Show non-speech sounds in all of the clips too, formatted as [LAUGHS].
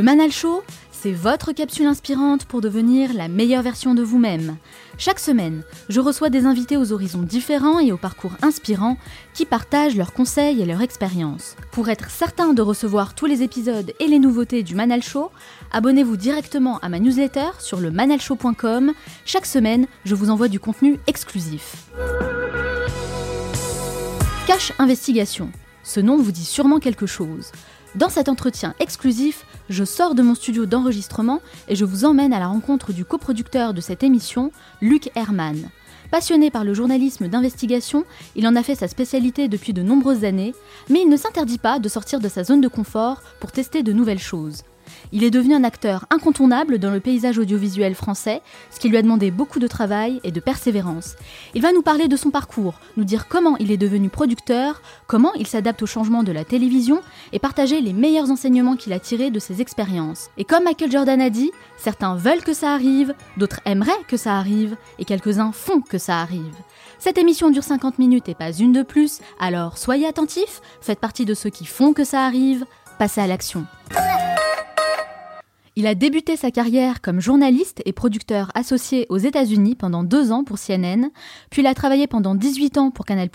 Le Manal Show, c'est votre capsule inspirante pour devenir la meilleure version de vous-même. Chaque semaine, je reçois des invités aux horizons différents et aux parcours inspirants qui partagent leurs conseils et leurs expériences. Pour être certain de recevoir tous les épisodes et les nouveautés du Manal Show, abonnez-vous directement à ma newsletter sur le manalshow.com. Chaque semaine, je vous envoie du contenu exclusif. Cache Investigation. Ce nom vous dit sûrement quelque chose. Dans cet entretien exclusif, je sors de mon studio d'enregistrement et je vous emmène à la rencontre du coproducteur de cette émission, Luc Herman. Passionné par le journalisme d'investigation, il en a fait sa spécialité depuis de nombreuses années, mais il ne s'interdit pas de sortir de sa zone de confort pour tester de nouvelles choses. Il est devenu un acteur incontournable dans le paysage audiovisuel français, ce qui lui a demandé beaucoup de travail et de persévérance. Il va nous parler de son parcours, nous dire comment il est devenu producteur, comment il s'adapte au changement de la télévision et partager les meilleurs enseignements qu'il a tirés de ses expériences. Et comme Michael Jordan a dit, certains veulent que ça arrive, d'autres aimeraient que ça arrive, et quelques-uns font que ça arrive. Cette émission dure 50 minutes et pas une de plus, alors soyez attentifs, faites partie de ceux qui font que ça arrive, passez à l'action. Il a débuté sa carrière comme journaliste et producteur associé aux États-Unis pendant deux ans pour CNN, puis il a travaillé pendant 18 ans pour Canal+,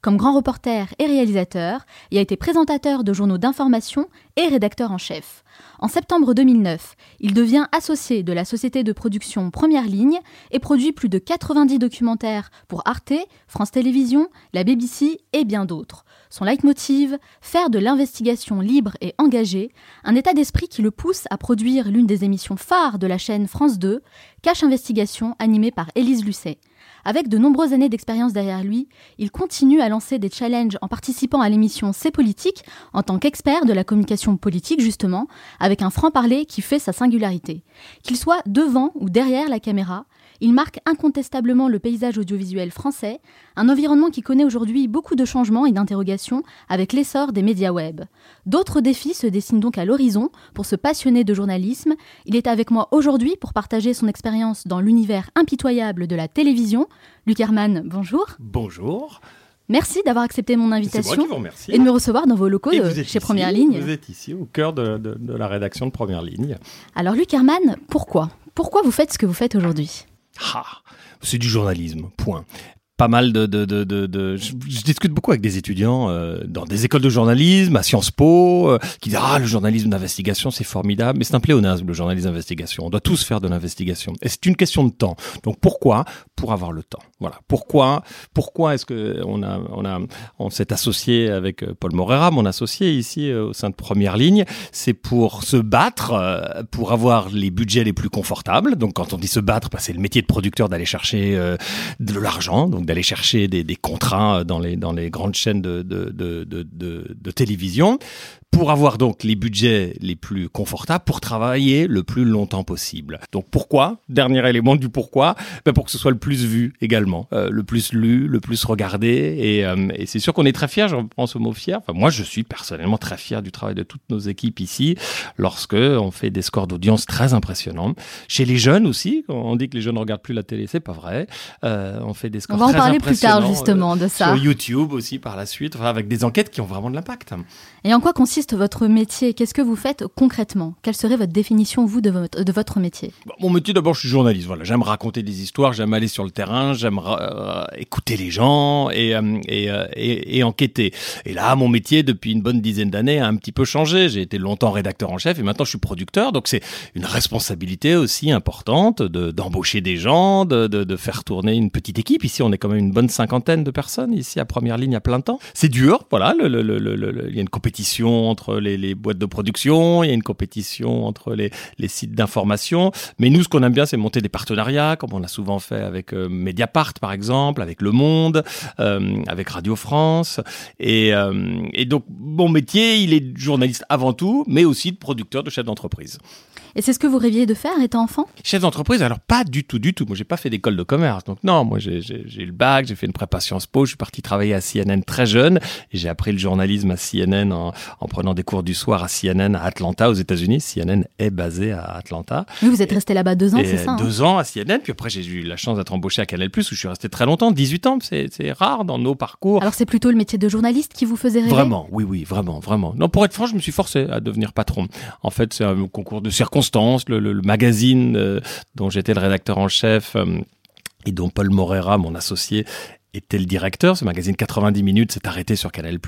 comme grand reporter et réalisateur, et a été présentateur de journaux d'information et rédacteur en chef. En septembre 2009, il devient associé de la société de production Première Ligne et produit plus de 90 documentaires pour Arte, France Télévisions, la BBC et bien d'autres. Son leitmotiv, faire de l'investigation libre et engagée, un état d'esprit qui le pousse à produire l'une des émissions phares de la chaîne France 2, Cache Investigation, animée par Élise Lucet. Avec de nombreuses années d'expérience derrière lui, il continue à lancer des challenges en participant à l'émission C'est politique, en tant qu'expert de la communication politique justement, avec un franc-parler qui fait sa singularité. Qu'il soit devant ou derrière la caméra, il marque incontestablement le paysage audiovisuel français, un environnement qui connaît aujourd'hui beaucoup de changements et d'interrogations avec l'essor des médias web. D'autres défis se dessinent donc à l'horizon pour se passionner de journalisme. Il est avec moi aujourd'hui pour partager son expérience dans l'univers impitoyable de la télévision. Luc Herman, bonjour. Bonjour. Merci d'avoir accepté mon invitation vous et de me recevoir dans vos locaux de, chez Première Ligne. Vous êtes ici au cœur de, de la rédaction de Première Ligne. Alors Luc Herman, pourquoi? Pourquoi vous faites ce que vous faites aujourd'hui? Ah, c'est du journalisme, point pas mal de, de, de, de, Je, discute beaucoup avec des étudiants euh, dans des écoles de journalisme, à Sciences Po, euh, qui disent ah le journalisme d'investigation c'est formidable, mais c'est un pléonasme le journalisme d'investigation. On doit tous faire de l'investigation et c'est une question de temps. Donc pourquoi? Pour avoir le temps. Voilà. Pourquoi Pourquoi est-ce que on a on a on s'est associé avec euh, Paul Morera, mon associé ici au sein de Première Ligne, c'est pour se battre, pour avoir les budgets les plus confortables. Donc quand on dit se battre, bah, c'est le métier de producteur d'aller chercher de l'argent. D'aller chercher des, contrats dans les, dans les grandes chaînes de, de, de télévision pour avoir donc les budgets les plus confortables pour travailler le plus longtemps possible. Donc pourquoi Dernier élément du pourquoi, ben pour que ce soit le plus vu également, euh, le plus lu, le plus regardé. Et, euh, et c'est sûr qu'on est très fier. Je pense au mot fier. Enfin moi je suis personnellement très fier du travail de toutes nos équipes ici, lorsque on fait des scores d'audience très impressionnants. Chez les jeunes aussi, on dit que les jeunes ne regardent plus la télé, c'est pas vrai. Euh, on fait des scores très parler plus tard justement de ça. Sur YouTube aussi par la suite, enfin, avec des enquêtes qui ont vraiment de l'impact. Et en quoi consiste votre métier? Qu'est-ce que vous faites concrètement? Quelle serait votre définition, vous, de votre, métier? Mon métier, d'abord, je suis journaliste. Voilà, j'aime raconter des histoires, j'aime aller sur le terrain, j'aime écouter les gens et, et, et, enquêter. Et là, mon métier, depuis une bonne dizaine d'années, a un petit peu changé. J'ai été longtemps rédacteur en chef et maintenant je suis producteur. Donc c'est une responsabilité aussi importante de d'embaucher des gens, de, de, faire tourner une petite équipe. Ici, on est quand même une bonne cinquantaine de personnes ici à première ligne à plein temps. C'est dur, voilà. Il y a une compétition entre les, les, boîtes de production, il y a une compétition entre les, les sites d'information. Mais nous, ce qu'on aime bien, c'est monter des partenariats, comme on a souvent fait avec euh, Mediapart, par exemple, avec Le Monde, euh, avec Radio France. Et, euh, et donc, mon métier, il est journaliste avant tout, mais aussi de producteur, de chef d'entreprise. Et c'est ce que vous rêviez de faire étant enfant? Chef d'entreprise, alors pas du tout, du tout. Moi, j'ai pas fait d'école de commerce, donc non. Moi, j'ai eu le bac, j'ai fait une prépa Sciences Po, je suis parti travailler à CNN très jeune, j'ai appris le journalisme à CNN en, en, prenant des cours du soir à CNN à Atlanta, aux États-Unis. CNN est basé à Atlanta. Oui, vous êtes resté là-bas deux ans, c'est ça hein Deux ans à CNN, puis après j'ai eu la chance d'être embauché à Canal+, où je suis resté très longtemps, 18 ans. C'est rare dans nos parcours. Alors c'est plutôt le métier de journaliste qui vous faisait rêver Vraiment, oui, oui, vraiment, vraiment. Non, pour être franc, je me suis forcé à devenir patron. En fait, c'est un concours de circonstances. le, le magazine euh, dont j'étais le rédacteur en chef euh, et dont Paul Morera, mon associé, était le directeur. Ce magazine 90 minutes s'est arrêté sur Canal+.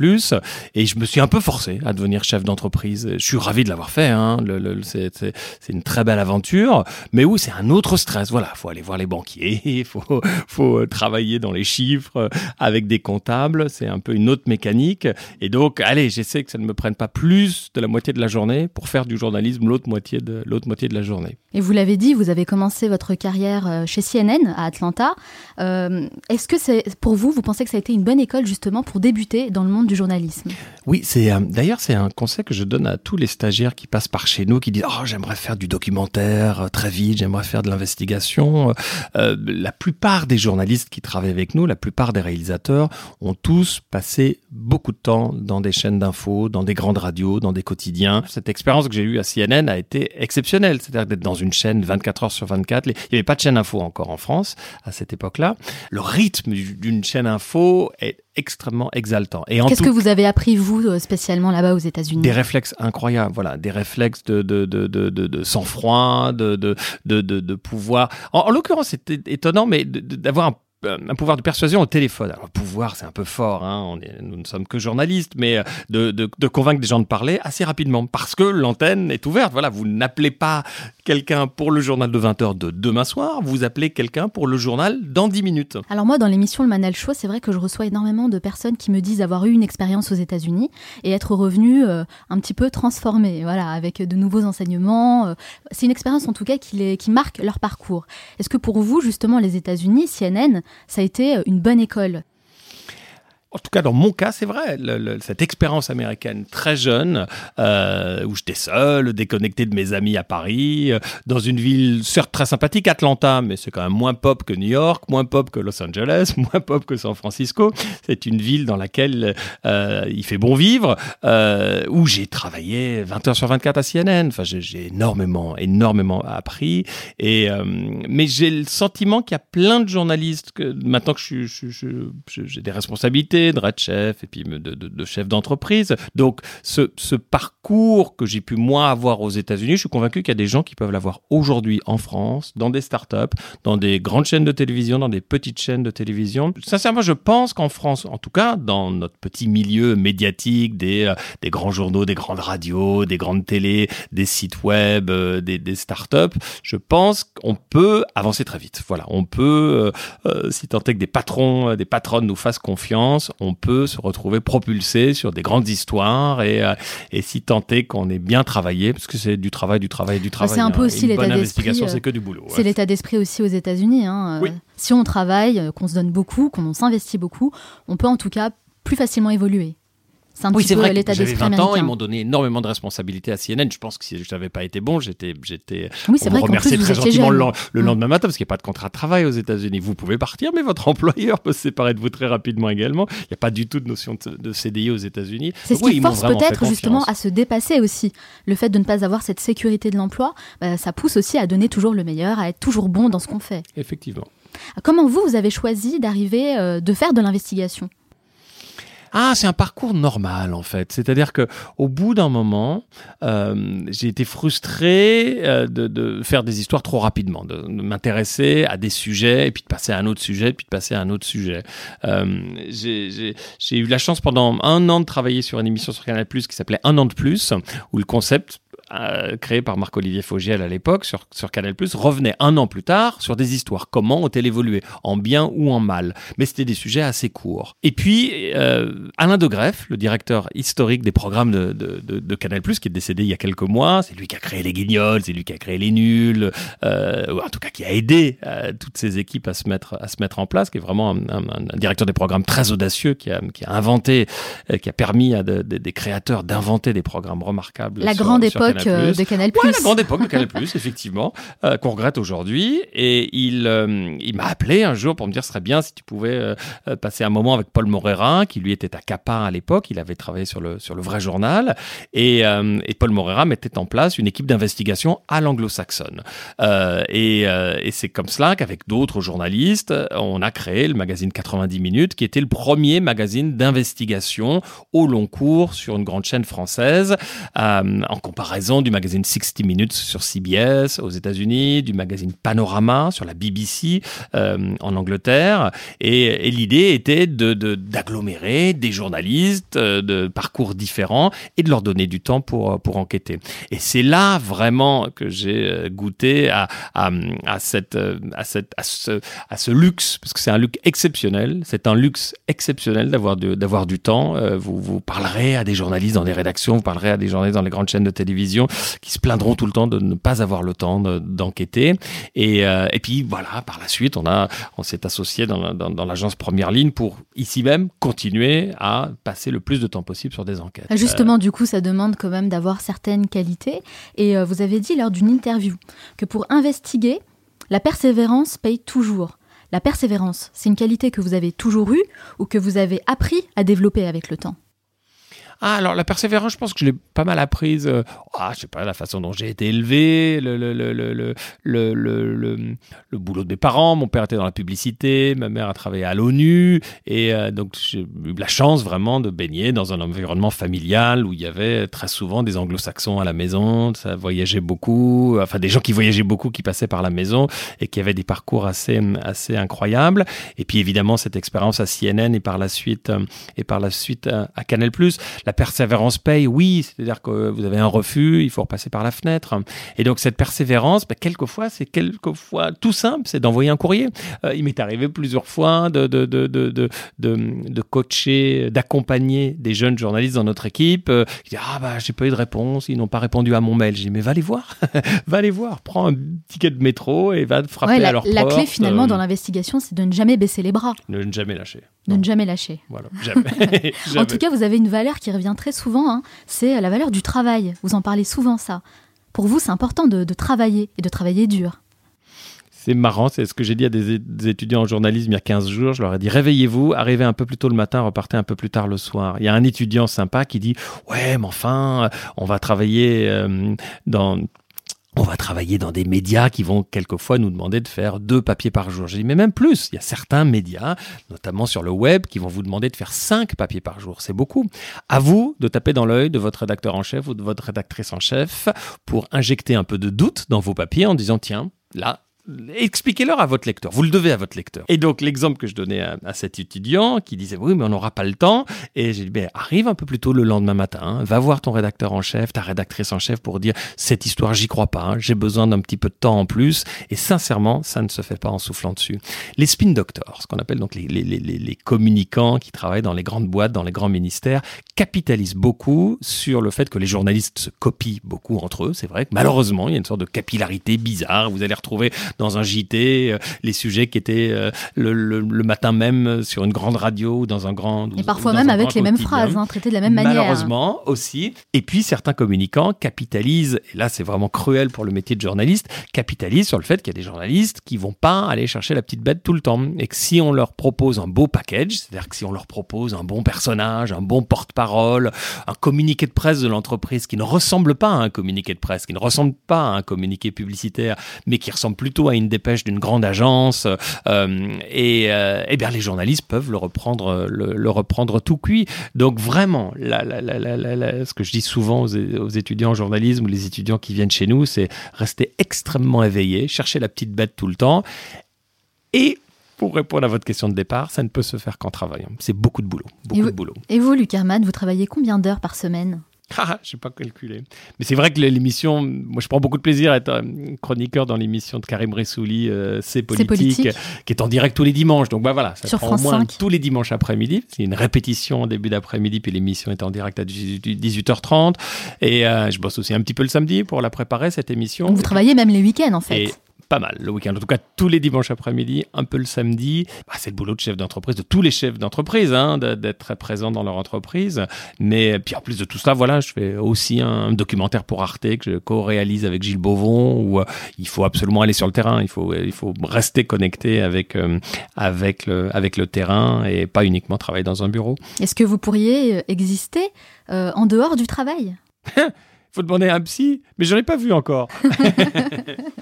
Et je me suis un peu forcé à devenir chef d'entreprise. Je suis ravi de l'avoir fait. Hein. C'est, une très belle aventure. Mais oui, c'est un autre stress. Voilà, faut aller voir les banquiers, [LAUGHS] il faut, travailler dans les chiffres avec des comptables. C'est un peu une autre mécanique. Et donc, allez, j'essaie que ça ne me prenne pas plus de la moitié de la journée pour faire du journalisme l'autre moitié de, l'autre moitié de la journée. Et vous l'avez dit, vous avez commencé votre carrière euh, chez CNN à Atlanta. Euh, est-ce que c'est pour vous, vous pensez que ça a été une bonne école justement pour débuter dans le monde du journalisme? Oui, c'est euh, d'ailleurs c'est un conseil que je donne à tous les stagiaires qui passent par chez nous, qui disent oh j'aimerais faire du documentaire euh, très vite, j'aimerais faire de l'investigation. Euh, la plupart des journalistes qui travaillent avec nous, la plupart des réalisateurs ont tous passé beaucoup de temps dans des chaînes d'infos, dans des grandes radios, dans des quotidiens. Cette expérience que j'ai eue à CNN a été exceptionnelle, c'est-à-dire d'être dans une chaîne 24 heures sur 24. Il n'y avait pas de chaîne info encore en France à cette époque-là. Le rythme d'une chaîne info est extrêmement exaltant. Et Qu'est-ce que vous avez appris, vous, euh, spécialement là-bas aux États-Unis? Des réflexes incroyables, voilà, des réflexes de, de, de, de, de sang-froid, de, de, de, de, pouvoir. En, en l'occurrence, c'est étonnant, mais d'avoir un un pouvoir de persuasion au téléphone. Alors, pouvoir, c'est un peu fort, hein. on est, nous ne sommes que journalistes, mais euh, de, de, convaincre des gens de parler assez rapidement, parce que l'antenne est ouverte. Voilà, vous n'appelez pas quelqu'un pour le journal de 20h de demain soir, vous appelez quelqu'un pour le journal dans 10 minutes. Alors moi, dans l'émission Le Manal Show, c'est vrai que je reçois énormément de personnes qui me disent avoir eu une expérience aux États-Unis et être revenus euh, un petit peu transformés, voilà, avec de nouveaux enseignements. Euh. c'est une expérience en tout cas qui, les, qui marque leur parcours. Est-ce que pour vous, justement, les États-Unis, CNN, ça a été une bonne école en tout cas, dans mon cas, c'est vrai. cette expérience américaine très jeune, euh, où j'étais seul, déconnecté de mes amis à Paris, euh, dans une ville certes très sympathique, Atlanta, mais c'est quand même moins pop que New York, moins pop que Los Angeles, [LAUGHS] moins pop que San Francisco. C'est une ville dans laquelle euh, il fait bon vivre, où j'ai travaillé 20 heures sur 24 à CNN. Enfin, j'ai énormément, énormément appris. Et mais j'ai le sentiment qu'il y a plein de journalistes maintenant que j'ai des responsabilités de red chef et puis de, de, de chef d'entreprise. Donc ce, ce, parcours que j'ai pu moi avoir aux États-Unis, je suis convaincu qu'il y a des gens qui peuvent l'avoir aujourd'hui en France, dans des startups, dans des grandes chaînes de télévision, dans des petites chaînes de télévision. Sincèrement, je pense qu'en France, en tout cas dans notre petit milieu médiatique, des, euh, des grands journaux, des grandes radios, des grandes télés, des sites web, euh, des, des startups, je pense qu'on peut avancer très vite. Voilà, on peut, euh, euh si tant est que des patrons, des patronnes nous fassent confiance, on peut se retrouver propulsé sur des grandes histoires et, euh, et si tenter qu'on ait bien travaillé, parce que c'est du travail, du travail, du travail. C'est un peu hein. aussi l'état d'esprit. c'est euh, que du boulot. C'est l'état d'esprit aussi aux États-Unis. Hein. Euh, si on travaille, qu'on se donne beaucoup, qu'on s'investit beaucoup, on peut en tout cas plus facilement évoluer. C'est un oui, c'est vrai. L'état j'avais 20 ans, ils m'ont donné énormément de responsabilités à CNN. Je pense que si je n'avais pas été bon, j'étais, j'étais. Oui, c'est vrai. Remercier très gentiment le, le, mm. lendemain matin parce qu'il n'y a pas de contrat de travail aux États-Unis. Vous pouvez partir, mais votre [LAUGHS] employeur peut se séparer de vous très rapidement également. Il n'y a pas du tout de notion de, CDI aux États-Unis. C'est ce qui force peut-être justement à se dépasser aussi. Le fait de ne pas avoir cette sécurité de l'emploi, bah, ça pousse aussi à donner toujours le meilleur, à être toujours bon dans ce qu'on fait. Effectivement. Comment vous, vous avez choisi d'arriver, euh, de faire de l'investigation? Ah, c'est un parcours normal en fait. C'est-à-dire que au bout d'un moment, euh, j'ai été frustré euh, de, faire des histoires trop rapidement, de, m'intéresser à des sujets et puis de passer à un autre sujet, puis de passer à un autre sujet. Euh, j'ai eu la chance pendant un an de travailler sur une émission sur Canal+ qui s'appelait Un an de plus, où le concept euh, créé par Marc-Olivier Fogiel à l'époque sur, sur Canal+, revenait un an plus tard sur des histoires. Comment ont-elles évolué? En bien ou en mal? Mais c'était des sujets assez courts. Et puis, euh, Alain de Greff, le directeur historique des programmes de, de, de, de Canal+, qui est décédé il y a quelques mois, c'est lui qui a créé les Guignols, c'est lui qui a créé les Nuls, euh, ou en tout cas qui a aidé euh, toutes ces équipes à se mettre, à se mettre en place, qui est vraiment un, un, un directeur des programmes très audacieux, qui a, qui a inventé, euh, qui a permis à des créateurs d'inventer des programmes remarquables. La grande époque euh, de Canal+. Ouais, la grande époque de Canal+, [LAUGHS] effectivement, euh, qu'on regrette aujourd'hui. Et il, euh, il m'a appelé un jour pour me dire ce serait bien si tu pouvais passer un moment avec Paul Moreira, qui lui était à Capa à l'époque. Il avait travaillé sur le, sur le vrai journal. Et, et Paul Moreira mettait en place une équipe d'investigation à l'anglo-saxonne. et, et c'est comme cela qu'avec d'autres journalistes, on a créé le magazine 90 minutes, qui était le premier magazine d'investigation au long cours sur une grande chaîne française, en comparaison du magazine 60 Minutes sur CBS aux États-Unis, du magazine Panorama sur la BBC euh, en Angleterre. Et, l'idée était de, d'agglomérer des journalistes euh, de parcours différents et de leur donner du temps pour, pour enquêter. Et c'est là vraiment que j'ai euh, goûté à, à, cette, à, cette, à, ce, luxe, parce que c'est un luxe exceptionnel. C'est un luxe exceptionnel d'avoir, d'avoir du temps. vous, vous parlerez à des journalistes dans des rédactions, vous parlerez à des journalistes dans les grandes chaînes de télévision qui se plaindront tout le temps de ne pas avoir le temps d'enquêter. et, euh, et puis voilà, par la suite, on, a, on s'est associé dans, dans, l'agence Première Ligne pour ici même continuer à passer le plus de temps possible sur des enquêtes. Justement, euh, du coup, ça demande quand même d'avoir certaines qualités. Et euh, vous avez dit lors d'une interview que pour investiguer, la persévérance paye toujours. La persévérance, c'est une qualité que vous avez toujours eue ou que vous avez appris à développer avec le temps? Ah, alors la persévérance, je pense que je l'ai pas mal apprise. Euh, ah, je sais pas, la façon dont j'ai été élevé, le, le, le, le, boulot de mes parents. Mon père était dans la publicité, ma mère a travaillé à l'ONU. Et euh, donc, j'ai eu la chance vraiment de baigner dans un environnement familial où il y avait très souvent des anglo-saxons à la maison. Ça voyageait beaucoup. Enfin, des gens qui voyageaient beaucoup, qui passaient par la maison et qui avaient des parcours assez, assez incroyables. Et puis, évidemment, cette expérience à CNN et par la suite, euh, et par la suite à Canal+. La persévérance paye, oui, c'est-à-dire que vous avez un refus, il faut repasser par la fenêtre. Et donc cette persévérance, bah, quelquefois, c'est quelquefois tout simple, c'est d'envoyer un courrier. Euh, il m'est arrivé plusieurs fois de, de, de, de, de, coacher, d'accompagner des jeunes journalistes dans notre équipe euh, qui disent Ah, bah, j'ai pas eu de réponse, ils n'ont pas répondu à mon mail. J'ai dit Mais va les voir, [LAUGHS] va les voir, prends un ticket de métro et va frapper la, à leur la porte. La clé finalement dans l'investigation, c'est de ne jamais baisser les bras. De ne jamais lâcher. De ne jamais lâcher. Voilà, jamais. [LAUGHS] [LAUGHS] en tout cas, vous avez une valeur qui revient très souvent, hein. c'est la valeur du travail. Vous en parlez souvent, ça. Pour vous, c'est important de, travailler et de travailler dur. C'est marrant, c'est ce que j'ai dit à des, étudiants en journalisme il y a 15 jours. Je leur ai dit réveillez-vous, arrivez un peu plus tôt le matin, repartez un peu plus tard le soir. Il y a un étudiant sympa qui dit ouais, mais enfin, on va travailler euh, dans on va travailler dans des médias qui vont quelquefois nous demander de faire deux papiers par jour. J'ai dit, mais même plus. Il y a certains médias, notamment sur le web, qui vont vous demander de faire cinq papiers par jour. C'est beaucoup. À vous de taper dans l'œil de votre rédacteur en chef ou de votre rédactrice en chef pour injecter un peu de doute dans vos papiers en disant, tiens, là, expliquez-leur à votre lecteur. Vous le devez à votre lecteur. Et donc, l'exemple que je donnais à, cet étudiant qui disait oui, mais on n'aura pas le temps. Et j'ai dit, ben, arrive un peu plus tôt le lendemain matin. Hein. va voir ton rédacteur en chef, ta rédactrice en chef pour dire cette histoire, j'y crois pas. Hein. j'ai besoin d'un petit peu de temps en plus. Et sincèrement, ça ne se fait pas en soufflant dessus. Les spin doctors, ce qu'on appelle donc les, les, les, les communicants qui travaillent dans les grandes boîtes, dans les grands ministères, capitalisent beaucoup sur le fait que les journalistes se copient beaucoup entre eux. C'est vrai que malheureusement, il y a une sorte de capillarité bizarre. Vous allez retrouver dans un JT, euh, les sujets qui étaient euh, le, le, matin même sur une grande radio ou dans un grand. Et parfois même avec les mêmes phrases, hein, traitées de la même manière. Malheureusement aussi. Et puis certains communicants capitalisent, et là c'est vraiment cruel pour le métier de journaliste, capitalisent sur le fait qu'il y a des journalistes qui vont pas aller chercher la petite bête tout le temps. Et que si on leur propose un beau package, c'est-à-dire que si on leur propose un bon personnage, un bon porte-parole, un communiqué de presse de l'entreprise qui ne ressemble pas à un communiqué de presse, qui ne ressemble pas à un communiqué publicitaire, mais qui ressemble plutôt à une dépêche d'une grande agence. et eh bien, les journalistes peuvent le reprendre, le, reprendre tout cuit. Donc vraiment, ce que je dis souvent aux, aux étudiants en journalisme ou les étudiants qui viennent chez nous, c'est rester extrêmement éveillé, chercher la petite bête tout le temps. Et pour répondre à votre question de départ, ça ne peut se faire qu'en travaillant. C'est beaucoup de boulot. Beaucoup et vous, de boulot. Et vous, Luc Herman, vous travaillez combien d'heures par semaine? Ah, je n'ai pas calculé. Mais c'est vrai que l'émission, moi je prends beaucoup de plaisir à être euh, chroniqueur dans l'émission de Karim Ressouli, euh, C'est politique, qui est en direct tous les dimanches. Donc bah voilà, ça Sur prend France au moins 5. tous les dimanches après-midi. C'est une répétition en début d'après-midi, puis l'émission est en direct à 18h30. Et euh, je bosse aussi un petit peu le samedi pour la préparer, cette émission. Donc vous travaillez même les week-ends en fait Et pas mal le week-end. En tout cas, tous les dimanches après-midi, un peu le samedi. Bah, c'est le boulot de chef d'entreprise, de tous les chefs d'entreprise, hein, d'être très présent dans leur entreprise. Mais puis en plus de tout ça, voilà, je fais aussi un documentaire pour Arte que je co-réalise avec Gilles Beauvon où euh, il faut absolument aller sur le terrain. Il faut, il faut rester connecté avec, euh, avec, le, avec le terrain et pas uniquement travailler dans un bureau. Est-ce que vous pourriez euh, exister euh, en dehors du travail? [LAUGHS] Faut demander à un psy, mais j'en ai pas vu encore. [LAUGHS]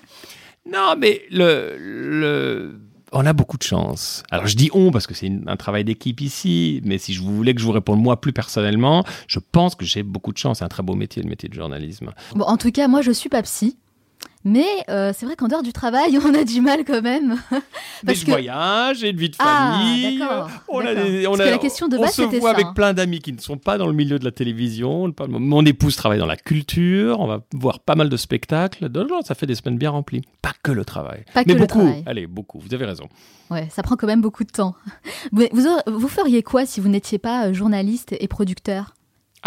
non, mais le, le, on a beaucoup de chance. Alors je dis on parce que c'est un travail d'équipe ici, mais si je voulais que je vous réponde moi plus personnellement, je pense que j'ai beaucoup de chance. C'est un très beau métier, le métier de journalisme. Bon, en tout cas, moi, je suis pas psy. Mais euh, c'est vrai qu'en dehors du travail, [LAUGHS] on a du mal quand même. [LAUGHS] Mais Parce je que- voyage, j'ai une vie de Ah, famille. d'accord, on a des- on Parce a- que la question de on base, se c'était voit ça, avec hein. plein d'amis qui ne sont pas dans le milieu de la télévision. Mon épouse travaille dans la culture. On va voir pas mal de spectacles. Non, ça fait des semaines bien remplies. Pas que le travail. Pas Mais que le beaucoup. travail. Allez, beaucoup. Vous avez raison. Ouais, ça prend quand même beaucoup de temps. [LAUGHS] Vous, vous feriez quoi si vous n'étiez pas euh, journaliste et producteur?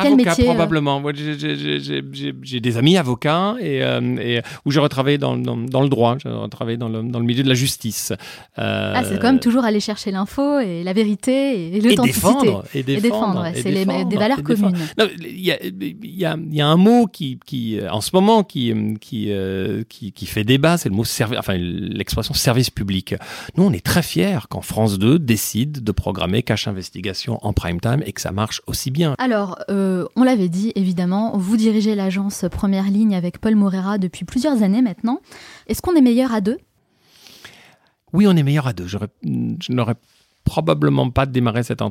Quel Avocat, métier, euh probablement. J'ai- des amis avocats et, euh, et où j'ai retravaillé dans, dans, dans le droit, j'ai retravaillé dans le, dans le milieu de la justice. Euh, Ah, c'est quand même toujours aller chercher l'info et la vérité et et l'authenticité. défendre, et défendre, et c'est des valeurs communes. Il y a, y, y un mot qui, qui, euh, en ce moment, qui, euh, qui, euh, qui, qui fait débat, c'est le mot service, enfin l'expression service public. Nous, on est très fiers quand France 2 décide de programmer Cache Investigation en prime time et que ça marche aussi bien. Alors, euh, on l'avait dit, évidemment, vous dirigez l'agence Première Ligne avec Paul Morera depuis plusieurs années maintenant. Est-ce qu'on est meilleur à deux? Oui, on est meilleur à deux. Je n'aurais probablement pas démarré cette,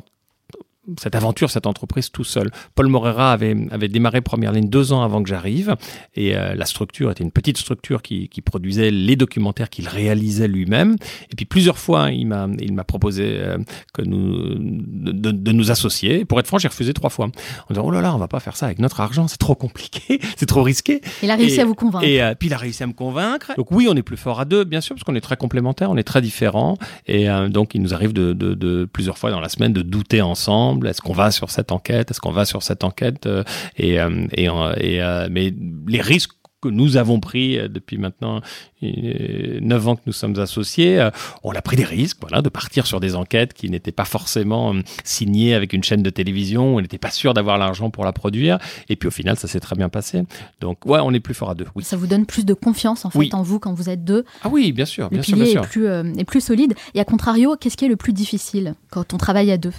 cette aventure, cette entreprise tout seul. Paul Morera avait, avait démarré Première Ligne deux ans avant que j'arrive. Et euh, la structure était une petite structure qui, qui produisait les documentaires qu'il réalisait lui-même. Et puis plusieurs fois, il m'a il m'a proposé euh, que nous, de, de- nous associer. Pour être franc, j'ai refusé trois fois. En disant, oh là là, on va pas faire ça avec notre argent, c'est trop compliqué, [LAUGHS] c'est trop risqué. Il a réussi Et- à vous convaincre. Et euh, puis il a réussi à me convaincre. Donc oui, on est plus fort à deux, bien sûr, parce qu'on est très complémentaires, on est très différents. Et euh, donc il nous arrive de, de- de- plusieurs fois dans la semaine de douter ensemble. Est-ce qu'on va sur cette enquête? Est-ce qu'on va sur cette enquête? Euh, Et, euh, et, euh, et, mais les risques que nous avons pris depuis maintenant euh, neuf ans que nous sommes associés, on a pris des risques, voilà, de partir sur des enquêtes qui n'étaient pas forcément signées avec une chaîne de télévision, on n'était pas sûr d'avoir l'argent pour la produire, et puis au final, ça s'est très bien passé. Donc ouais, on est plus fort à deux. Oui. Ça vous donne plus de confiance en fait Oui. en vous quand vous êtes deux? Ah oui, bien sûr, Le bien sûr, bien pilier sûr. est plus, euh, est plus solide. Et à contrario, qu'est-ce qui est le plus difficile quand on travaille à deux?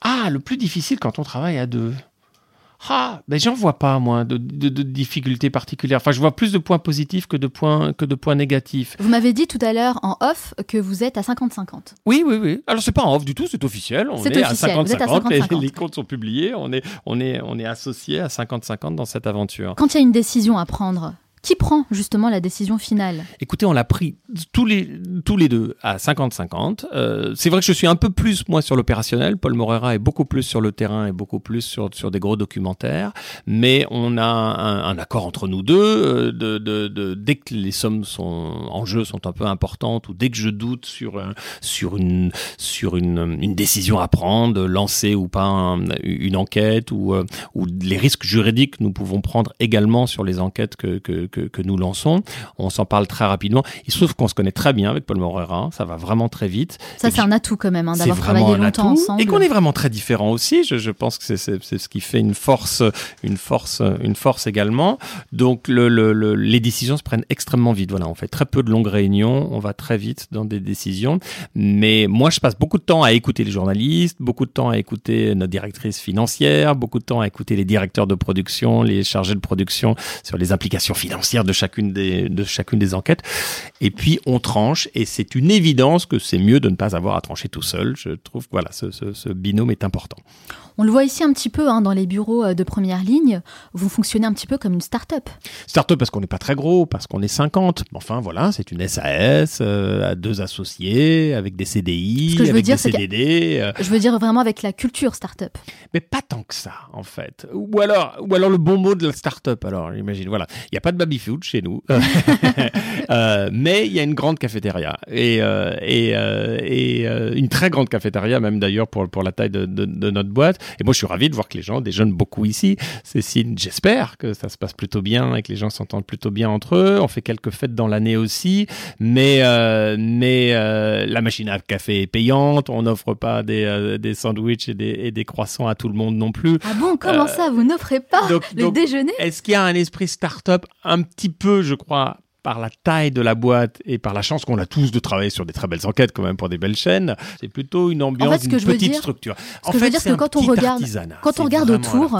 Ah, le plus difficile quand on travaille à deux. Ah, ben j'en vois pas moi de, de- de difficultés particulières. Enfin, je vois plus de points positifs que de points que de points négatifs. Vous m'avez dit tout à l'heure en off que vous êtes à 50-50. Oui, oui, oui. Alors c'est pas en off du tout, c'est officiel. On C'est est officiel, à à 50-50. Les, 50-50. les comptes sont publiés. On est, on est, on est associé à 50-50 dans cette aventure. Quand il y a une décision à prendre, qui prend justement la décision finale? Écoutez, on l'a pris tous les, tous les deux à 50-50. Euh, c'est vrai que je suis un peu plus, moi, sur l'opérationnel. Paul Morera est beaucoup plus sur le terrain et beaucoup plus sur, sur des gros documentaires. Mais on a un, accord entre nous deux. euh, De, de, dès que les sommes sont, en jeu sont un peu importantes ou dès que je doute sur, sur, une, sur une, décision à prendre, lancer ou pas un- une enquête ou, euh, ou les risques juridiques que nous pouvons prendre également sur les enquêtes que, que nous lançons. On s'en parle très rapidement. Il se trouve qu'on se connaît très bien avec Paul Morera. Ça va vraiment très vite. Ça, c'est un atout quand même, hein, d'avoir travaillé longtemps ensemble. Et qu'on est vraiment très différents aussi. Je, je pense que c'est- ce qui fait une force, une force, une force également. Donc le, le- le- les décisions se prennent extrêmement vite. Voilà, on fait très peu de longues réunions. On va très vite dans des décisions. Mais moi, je passe beaucoup de temps à écouter les journalistes, beaucoup de temps à écouter notre directrice financière, beaucoup de temps à écouter les directeurs de production, les chargés de production sur les implications créancière de chacune des, de chacune des enquêtes. Et puis, on tranche, et c'est une évidence que c'est mieux de ne pas avoir à trancher tout seul. Je trouve que voilà, ce, ce, ce binôme est important. On le voit ici un petit peu hein, dans les bureaux euh, de première ligne. Vous fonctionnez un petit peu comme une start-up. Start-up parce qu'on n'est pas très gros, parce qu'on est 50. Enfin voilà, c'est une SAS euh, à deux associés, avec des CDI, je veux avec dire, des CDD. euh, Je veux dire vraiment avec la culture start-up. mais pas tant que ça, en fait. Ou alors, ou alors le bon mot de la start-up, alors, j'imagine. Voilà. Il n'y a pas de baby-food chez nous. [LAUGHS] Euh, mais il y a une grande cafétéria. Et, euh, et, euh, et une très grande cafétéria, même d'ailleurs, pour, pour la taille de, de, de notre boîte. Et moi, je suis ravi de voir que les gens déjeunent beaucoup ici. C'est signe, j'espère, que ça se passe plutôt bien et que les gens s'entendent plutôt bien entre eux. On fait quelques fêtes dans l'année aussi. Mais, mais la machine à café est payante. On n'offre pas des, des sandwichs et des, et des croissants à tout le monde non plus. Ah bon, comment ça Vous n'offrez pas donc- le donc- déjeuner Est-ce qu'il y a un esprit start-up un petit peu, je crois, par la taille de la boîte et par la chance qu'on a tous de travailler sur des très belles enquêtes quand même pour des belles chaînes, c'est plutôt une ambiance En fait, ce que d'une je veux petite dire- structure. que je veux dire, c'est que quand on regarde- quand on regarde autour,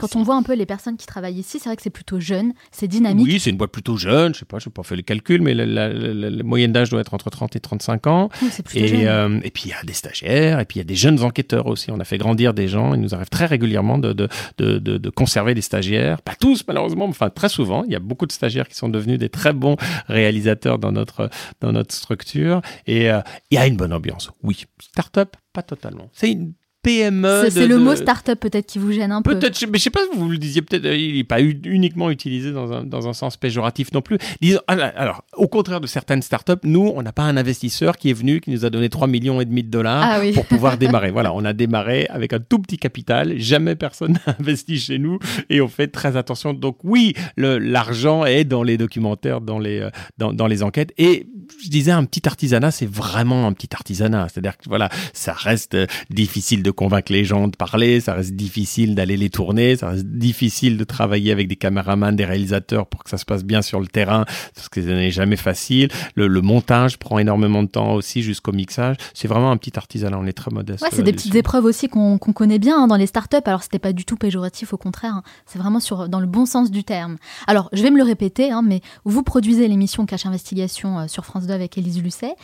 Quand on voit un peu les personnes qui travaillent ici, c'est vrai que c'est plutôt jeune, c'est dynamique. Oui, c'est une boîte plutôt jeune, je sais pas, je n'ai pas fait le calcul, mais la, la- la- la moyenne d'âge doit être entre 30 et 35 ans. Oui, Et, euh, et puis il y a des stagiaires, et puis il y a des jeunes enquêteurs aussi. On a fait grandir des gens. Il nous arrive très régulièrement de, de, de, de- de conserver des stagiaires. Pas tous malheureusement, mais enfin très souvent. Il y a beaucoup de stagiaires qui sont devenus des très bons réalisateurs dans notre, dans notre structure. Et euh, il y a une bonne ambiance. Oui, start-up, pas totalement. C'est une PME. C'est le de- mot start-up peut-être qui vous gêne un peu. Peut-être, mais je sais pas, vous le disiez peut-être, euh, il n'est pas uniquement utilisé dans un, dans un sens péjoratif non plus. Disons, alors, au contraire de certaines startups, nous, on n'a pas un investisseur qui est venu, qui nous a donné 3 millions et demi de dollars Ah oui. pour pouvoir [LAUGHS] démarrer. Voilà, on a démarré avec un tout petit capital. Jamais personne [LAUGHS] n'a investi chez nous et on fait très attention. Donc oui, l'argent est dans les documentaires, dans les, euh, dans, dans les enquêtes. Et je disais, un petit artisanat, c'est vraiment un petit artisanat. C'est-à-dire que voilà, ça reste euh, difficile de convaincre les gens de parler, ça reste difficile d'aller les tourner, ça reste difficile de travailler avec des caméramans, des réalisateurs pour que ça se passe bien sur le terrain, parce que ça n'est jamais facile. Le, le montage prend énormément de temps aussi jusqu'au mixage. C'est vraiment un petit artisanat, on est très modeste. Ouais, c'est des petites là-dessus. épreuves aussi qu'on connaît bien hein, dans les startups. Alors, c'était pas du tout péjoratif, au contraire. hein. C'est vraiment sur, dans le bon sens du terme. Alors, je vais me le répéter, hein, mais vous produisez l'émission Cache Investigation euh, sur France 2 avec Élise Lucet.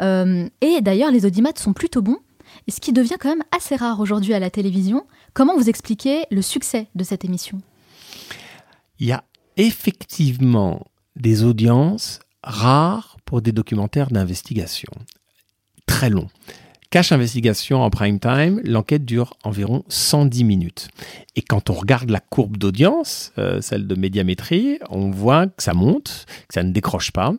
Euh, et d'ailleurs, les audimates sont plutôt bons. Et ce qui devient quand même assez rare aujourd'hui à la télévision. Comment vous expliquez le succès de cette émission? Il y a effectivement des audiences rares pour des documentaires d'investigation. Très longs. Cache Investigation en prime time, l'enquête dure environ 110 minutes. Et quand on regarde la courbe d'audience, euh, celle de médiamétrie, on voit que ça monte, que ça ne décroche pas.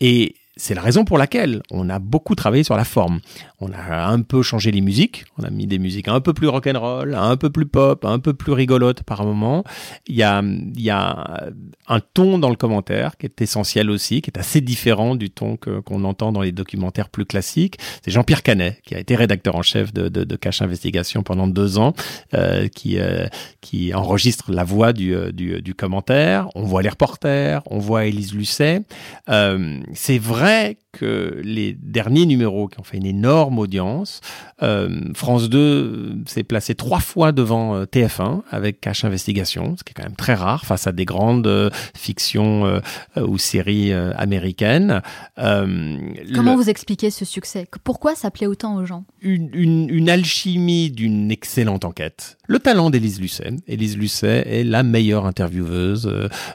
Et c'est la raison pour laquelle on a beaucoup travaillé sur la forme. On a un peu changé les musiques, on a mis des musiques un peu plus rock'n'roll, un peu plus pop, un peu plus rigolotes par moment. Il y a, y a un ton dans le commentaire qui est essentiel aussi, qui est assez différent du ton qu'on entend dans les documentaires plus classiques. C'est Jean-Pierre Canet, qui a été rédacteur en chef de, Cache Investigation pendant deux ans, euh, qui, euh, qui enregistre la voix du, euh, du, du commentaire. On voit les reporters, on voit Élise Lucet. C'est vrai grec, que les derniers numéros qui ont fait une énorme audience, euh, France 2 s'est placé trois fois devant euh, TF1 avec Cache Investigation, ce qui est quand même très rare face à des grandes euh, fictions euh, ou séries américaines. Comment le- vous expliquez ce succès? Pourquoi ça plaît autant aux gens? Une, une, une alchimie d'une excellente enquête. Le talent d'Élise Lucet. Élise Lucet est la meilleure intervieweuse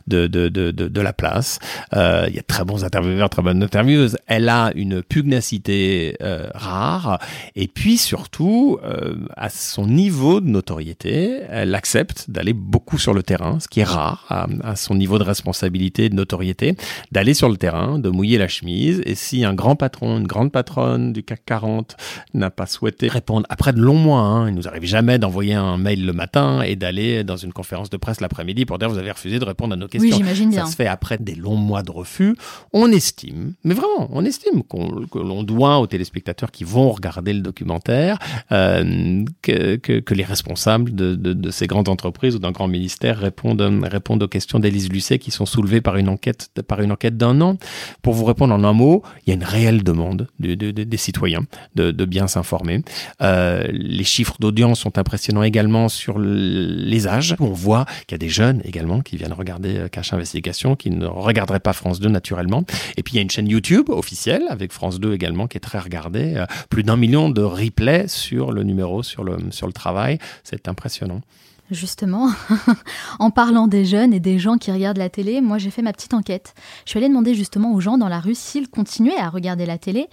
de, de, de, de, de la place. Il y a de très bons intervieweurs, très bonnes intervieweuses. Elle a une pugnacité euh, rare. Et puis surtout, euh, à son niveau de notoriété, elle accepte d'aller beaucoup sur le terrain, ce qui est rare à, à son niveau de responsabilité et de notoriété, d'aller sur le terrain, de mouiller la chemise. Et si un grand patron, une grande patronne du CAC 40 n'a pas souhaité répondre après de longs mois, hein, il nous arrive jamais d'envoyer un mail le matin et d'aller dans une conférence de presse l'après-midi pour dire vous avez refusé de répondre à nos Oui, questions. j'imagine bien. Ça se fait après des longs mois de refus. On estime, mais vraiment, on on estime que l'on doit aux téléspectateurs qui vont regarder le documentaire euh, que, que, les responsables de, de, ces grandes entreprises ou d'un grand ministère répondent, répondent aux questions d'Élise Lucet qui sont soulevées par une enquête, par une enquête d'un an. Pour vous répondre en un mot, il y a une réelle demande de, des citoyens de, bien s'informer. Euh, les chiffres d'audience sont impressionnants également sur les âges. On voit qu'il y a des jeunes également qui viennent regarder euh, Cache Investigation, qui ne regarderaient pas France 2 naturellement. Et puis il y a une chaîne YouTube officielle avec France 2 également qui est très regardée. Euh, plus d'un million de replays sur le numéro, sur le, sur le travail. C'est impressionnant. Justement, [LAUGHS] en parlant des jeunes et des gens qui regardent la télé, moi j'ai fait ma petite enquête. Je suis allée demander justement aux gens dans la rue s'ils continuaient à regarder la télé.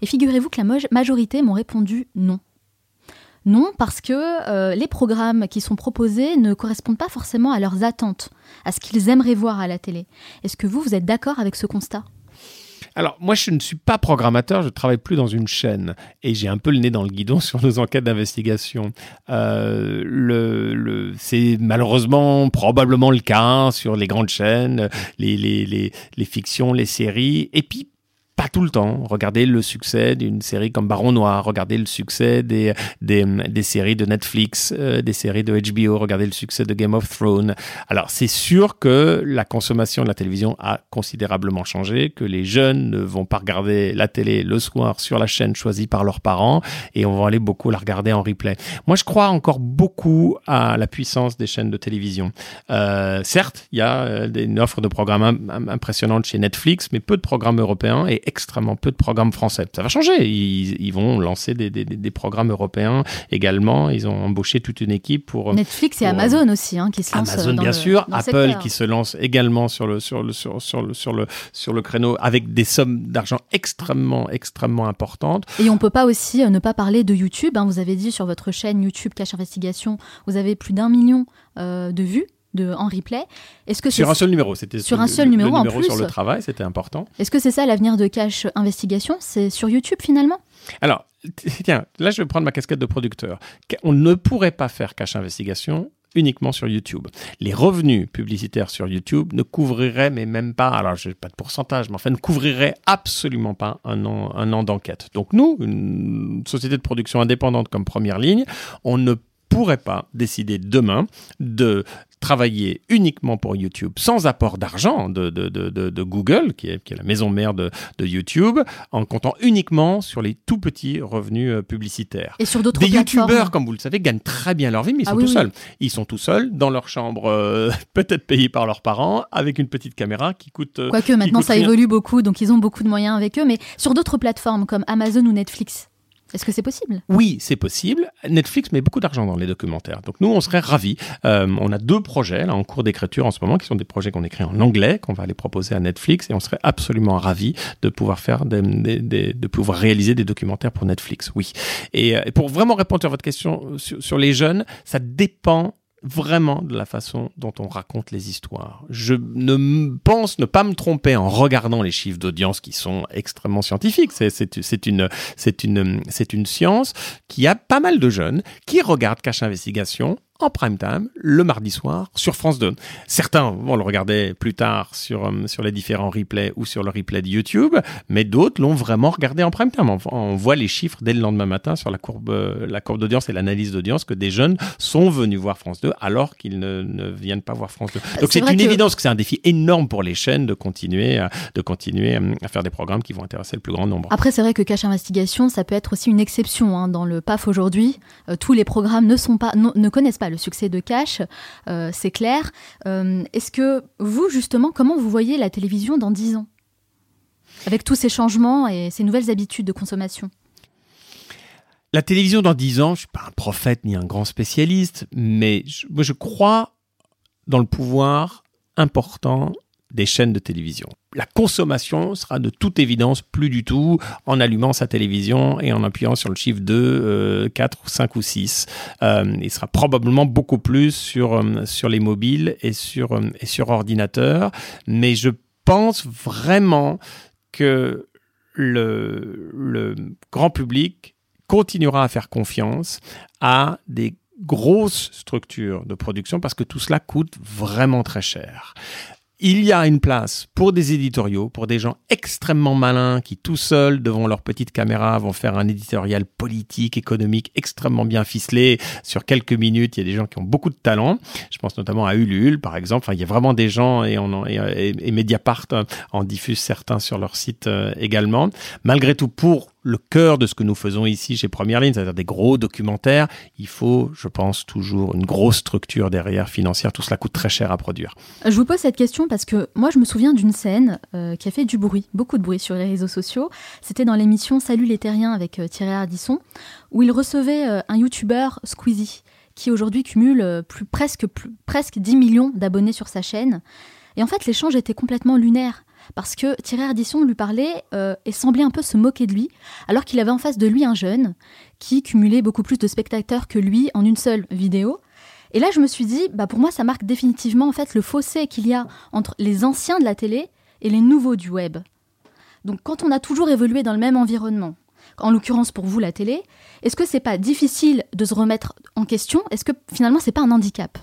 Et figurez-vous que la majorité m'ont répondu non. Non, parce que euh, les programmes qui sont proposés ne correspondent pas forcément à leurs attentes, à ce qu'ils aimeraient voir à la télé. Est-ce que vous, vous êtes d'accord avec ce constat? Alors, moi, je ne suis pas programmateur, je travaille plus dans une chaîne et j'ai un peu le nez dans le guidon [LAUGHS] sur nos enquêtes d'investigation. Euh, le, c'est malheureusement probablement le cas sur les grandes chaînes, les, les, les, les fictions, les séries. Et puis, pas tout le temps. Regardez le succès d'une série comme Baron Noir, regardez le succès des, des, des séries de Netflix, euh, des séries de HBO, regardez le succès de Game of Thrones. Alors c'est sûr que la consommation de la télévision a considérablement changé, que les jeunes ne vont pas regarder la télé le soir sur la chaîne choisie par leurs parents et on va aller beaucoup la regarder en replay. Moi je crois encore beaucoup à la puissance des chaînes de télévision. Euh, certes, il y a euh, une offre de programmes impressionnante chez Netflix, mais peu de programmes européens et extrêmement peu de programmes français. Ça va changer. Ils, vont lancer des, des, programmes européens également. Ils ont embauché toute une équipe pour. Netflix et Amazon aussi, hein, qui se lancent. Amazon, bien sûr. Apple qui se lance également sur le, sur le, sur, sur, le, sur, le, sur le créneau avec des sommes d'argent extrêmement, extrêmement importantes. Et on peut pas aussi euh, ne pas parler de YouTube. Hein. Vous avez dit sur votre chaîne YouTube Cache Investigation, vous avez plus d'un million euh, de vues de, en replay. Est-ce que sur un seul numéro, c'était sur un seul numéro, le numéro sur le travail, c'était important. Est-ce que c'est ça l'avenir de Cache Investigation? C'est sur YouTube finalement? Alors, tiens, là je vais prendre ma casquette de producteur. On ne pourrait pas faire Cache Investigation uniquement sur YouTube. Les revenus publicitaires sur YouTube ne couvriraient, mais même pas, alors je n'ai pas de pourcentage, mais enfin ne couvriraient absolument pas un an, un an d'enquête. Donc nous, une société de production indépendante comme première ligne, on ne pourrait pas décider demain de travailler uniquement pour YouTube sans apport d'argent de, de, de, de, Google, qui est, qui est, la maison mère de, YouTube, en comptant uniquement sur les tout petits revenus euh, publicitaires. Et sur d'autres Des YouTubeurs, comme vous le savez, gagnent très bien leur vie, mais ils ah sont tout seuls. Ils sont tout seuls dans leur chambre, euh, [LAUGHS] peut-être payés par leurs parents, avec une petite caméra qui coûte. Euh, Quoique maintenant ça évolue beaucoup, donc ils ont beaucoup de moyens avec eux, mais sur d'autres plateformes comme Amazon ou Netflix, est-ce que c'est possible? Oui, c'est possible. Netflix met beaucoup d'argent dans les documentaires. Donc nous, on serait ravis. Euh, on a deux projets là, en cours d'écriture en ce moment, qui sont des projets qu'on écrit en anglais, qu'on va aller proposer à Netflix, et on serait absolument ravis de pouvoir faire des, de pouvoir réaliser des documentaires pour Netflix. Oui. Et, euh, pour vraiment répondre à votre question sur, sur les jeunes, ça dépend vraiment de la façon dont on raconte les histoires. Je ne pense ne pas me tromper en regardant les chiffres d'audience qui sont extrêmement scientifiques. C'est une, science qui a pas mal de jeunes qui regardent Cache Investigation en prime time le mardi soir sur France 2. Certains vont le regarder plus tard sur, euh, sur les différents replays ou sur le replay de YouTube, mais d'autres l'ont vraiment regardé en prime time. On, voit les chiffres dès le lendemain matin sur la courbe, euh, la courbe d'audience et l'analyse d'audience que des jeunes sont venus voir France 2 alors qu'ils ne, ne viennent pas voir France 2. Donc c'est une évidence que c'est un défi énorme pour les chaînes de continuer, à, de continuer euh, à faire des programmes qui vont intéresser le plus grand nombre. Après, c'est vrai que Cache Investigation, ça peut être aussi une exception hein, dans le PAF aujourd'hui. tous les programmes ne, sont pas, ne connaissent pas le succès de Cash, euh, c'est clair. Euh, est-ce que vous, justement, comment vous voyez la télévision dans 10 ans? Avec tous ces changements et ces nouvelles habitudes de consommation? La télévision dans 10 ans, je ne suis pas un prophète ni un grand spécialiste, mais moi je crois dans le pouvoir important des chaînes de télévision. La consommation sera de toute évidence plus du tout en allumant sa télévision et en appuyant sur le chiffre 2, 4, 5 ou 6. Euh, il sera probablement beaucoup plus sur, euh, les mobiles et sur, euh, et sur ordinateur. Mais je pense vraiment que le grand public continuera à faire confiance à des grosses structures de production parce que tout cela coûte vraiment très cher il y a une place pour des éditoriaux, pour des gens extrêmement malins qui tout seuls devant leur petite caméra vont faire un éditorial politique, économique extrêmement bien ficelé sur quelques minutes. Il y a des gens qui ont beaucoup de talent. Je pense notamment à Ulule par exemple. Enfin, il y a vraiment des gens et, et, Mediapart en diffuse certains sur leur site euh, également. Malgré tout, pour le cœur de ce que nous faisons ici chez Première Ligne, c'est-à-dire des gros documentaires, il faut, je pense, toujours une grosse structure derrière financière. Tout cela coûte très cher à produire. Je vous pose cette question parce que moi, je me souviens d'une scène euh, qui a fait du bruit, beaucoup de bruit sur les réseaux sociaux. C'était dans l'émission Salut les Terriens avec euh, Thierry Ardisson, où il recevait euh, un YouTuber Squeezie, qui aujourd'hui cumule plus, presque, presque 10 millions d'abonnés sur sa chaîne. Et en fait, l'échange était complètement lunaire parce que Thierry Ardisson lui parlait euh, et semblait un peu se moquer de lui, alors qu'il avait en face de lui un jeune qui cumulait beaucoup plus de spectateurs que lui en une seule vidéo. Et là, je me suis dit, bah pour moi, ça marque définitivement en fait le fossé qu'il y a entre les anciens de la télé et les nouveaux du web. Donc, quand on a toujours évolué dans le même environnement, en l'occurrence pour vous la télé, est-ce que c'est pas difficile de se remettre en question? Est-ce que finalement c'est pas un handicap?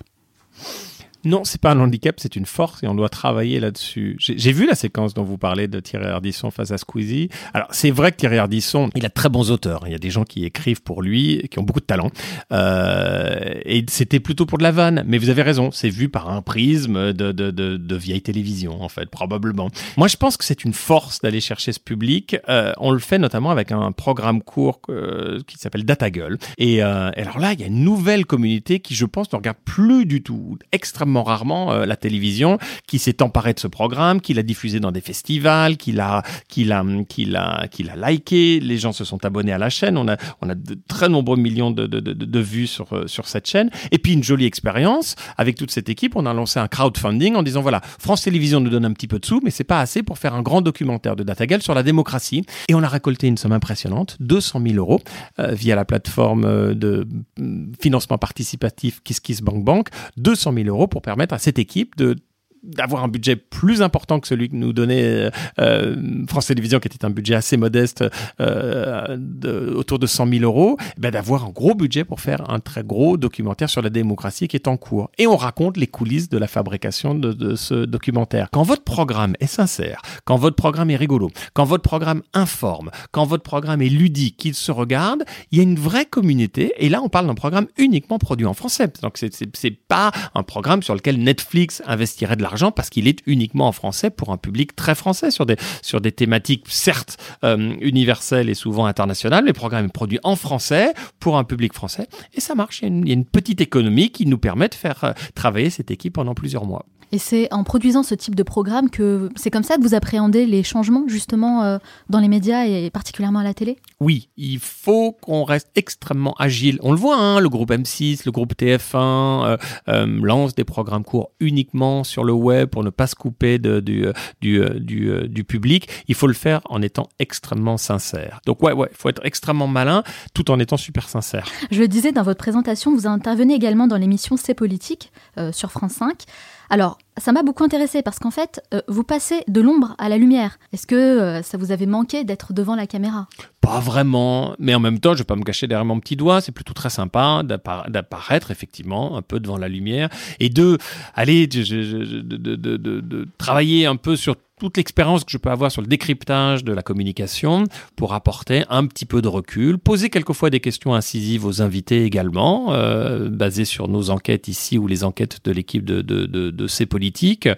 Non, c'est pas un handicap, c'est une force et on doit travailler là-dessus. J'ai vu la séquence dont vous parlez de Thierry Ardisson face à Squeezie. Alors, c'est vrai que Thierry Ardisson, il a très bons auteurs. Il y a des gens qui écrivent pour lui, qui ont beaucoup de talent. Euh, et c'était plutôt pour de la vanne. Mais vous avez raison, c'est vu par un prisme de, de, de, de, vieille télévision, en fait, probablement. Moi, je pense que c'est une force d'aller chercher ce public. Euh, on le fait notamment avec un programme court euh, qui s'appelle Data Girl. Et, euh, et alors là, il y a une nouvelle communauté qui, je pense, ne regarde plus du tout, extrêmement rarement euh, la télévision, qui s'est emparée de ce programme, qui l'a diffusé dans des festivals, qui l'a, qui l'a, qui l'a, qui l'a liké. Les gens se sont abonnés à la chaîne. On a, on a de très nombreux millions de, de, de, vues sur, euh, sur cette chaîne. Et puis une jolie expérience avec toute cette équipe. On a lancé un crowdfunding en disant voilà, France Télévisions nous donne un petit peu de sous, mais c'est pas assez pour faire un grand documentaire de Datagal sur la démocratie. Et on a récolté une somme impressionnante, 200 000 euros, euh, via la plateforme de mm, financement participatif KissKissBankBank. 200 000 euros pour permettre à cette équipe de d'avoir un budget plus important que celui que nous donnait euh, euh, France Télévisions, qui était un budget assez modeste, euh, de, autour de 100 000 euros, eh ben d'avoir un gros budget pour faire un très gros documentaire sur la démocratie qui est en cours. Et on raconte les coulisses de la fabrication de, de ce documentaire. Quand votre programme est sincère, quand votre programme est rigolo, quand votre programme informe, quand votre programme est ludique, qu'il se regarde, il y a une vraie communauté. Et là, on parle d'un programme uniquement produit en français. Donc, c'est pas un programme sur lequel Netflix investirait de l'argent parce qu'il est uniquement en français pour un public très français sur des, sur des thématiques certes euh, universelles et souvent internationales. Le programme est produit en français pour un public français et ça marche. Il y a une, petite économie qui nous permet de faire euh, travailler cette équipe pendant plusieurs mois. Et c'est en produisant ce type de programme que c'est comme ça que vous appréhendez les changements justement euh, dans les médias et particulièrement à la télé? Oui, il faut qu'on reste extrêmement agile. On le voit, hein, le groupe M6, le groupe TF1 euh, euh, lance des programmes courts uniquement sur le web pour ne pas se couper de, du, du, du, du, public. Il faut le faire en étant extrêmement sincère. Donc ouais, ouais, il faut être extrêmement malin tout en étant super sincère. Je le disais dans votre présentation, vous intervenez également dans l'émission C'est politique sur France 5. Alors, ça m'a beaucoup intéressé parce qu'en fait, euh, vous passez de l'ombre à la lumière. Est-ce que euh, ça vous avait manqué d'être devant la caméra? Pas vraiment, mais en même temps, je vais pas me cacher derrière mon petit doigt. C'est plutôt très sympa d'apparaître effectivement un peu devant la lumière et de aller de travailler un peu sur toute l'expérience que je peux avoir sur le décryptage de la communication pour apporter un petit peu de recul, poser quelquefois des questions incisives aux invités également, euh, basées sur nos enquêtes ici ou les enquêtes de l'équipe de, de, de, de, ces politiques.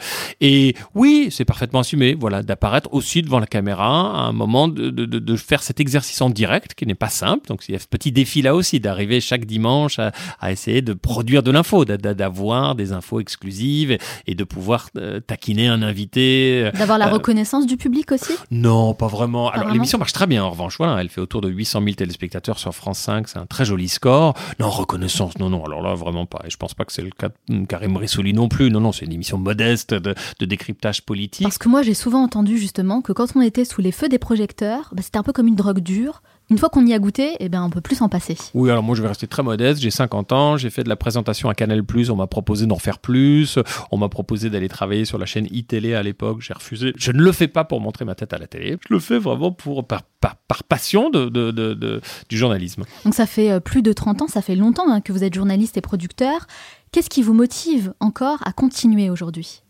Et oui, c'est parfaitement assumé, voilà, d'apparaître aussi devant la caméra à un moment de, de, faire cet exercice en direct qui n'est pas simple. Donc il y a ce petit défi là aussi d'arriver chaque dimanche à, à, essayer de produire de l'info, d'avoir des infos exclusives et de pouvoir euh, taquiner un invité la euh, reconnaissance du public aussi? Non, pas vraiment. Alors l'émission marche très bien en revanche. Voilà, elle fait autour de 800 000 téléspectateurs sur France 5. C'est un très joli score. Non, reconnaissance, non, non. Alors là, vraiment pas. Et je pense pas que c'est le cas de Karim Rissouli non plus. Non, non, c'est une émission modeste de, décryptage politique. Parce que moi, j'ai souvent entendu justement que quand on était sous les feux des projecteurs, bah, c'était un peu comme une drogue dure une fois qu'on y a goûté, eh ben, on peut plus s'en passer. Oui, alors moi je vais rester très modeste. J'ai 50 ans, j'ai fait de la présentation à Canal+, on m'a proposé d'en faire plus, on m'a proposé d'aller travailler sur la chaîne iTélé à l'époque, j'ai refusé. Je ne le fais pas pour montrer ma tête à la télé, je le fais vraiment pour, par, par, passion de, de, de, du journalisme. Donc ça fait euh, plus de 30 ans, ça fait longtemps hein, que vous êtes journaliste et producteur. Qu'est-ce qui vous motive encore à continuer aujourd'hui?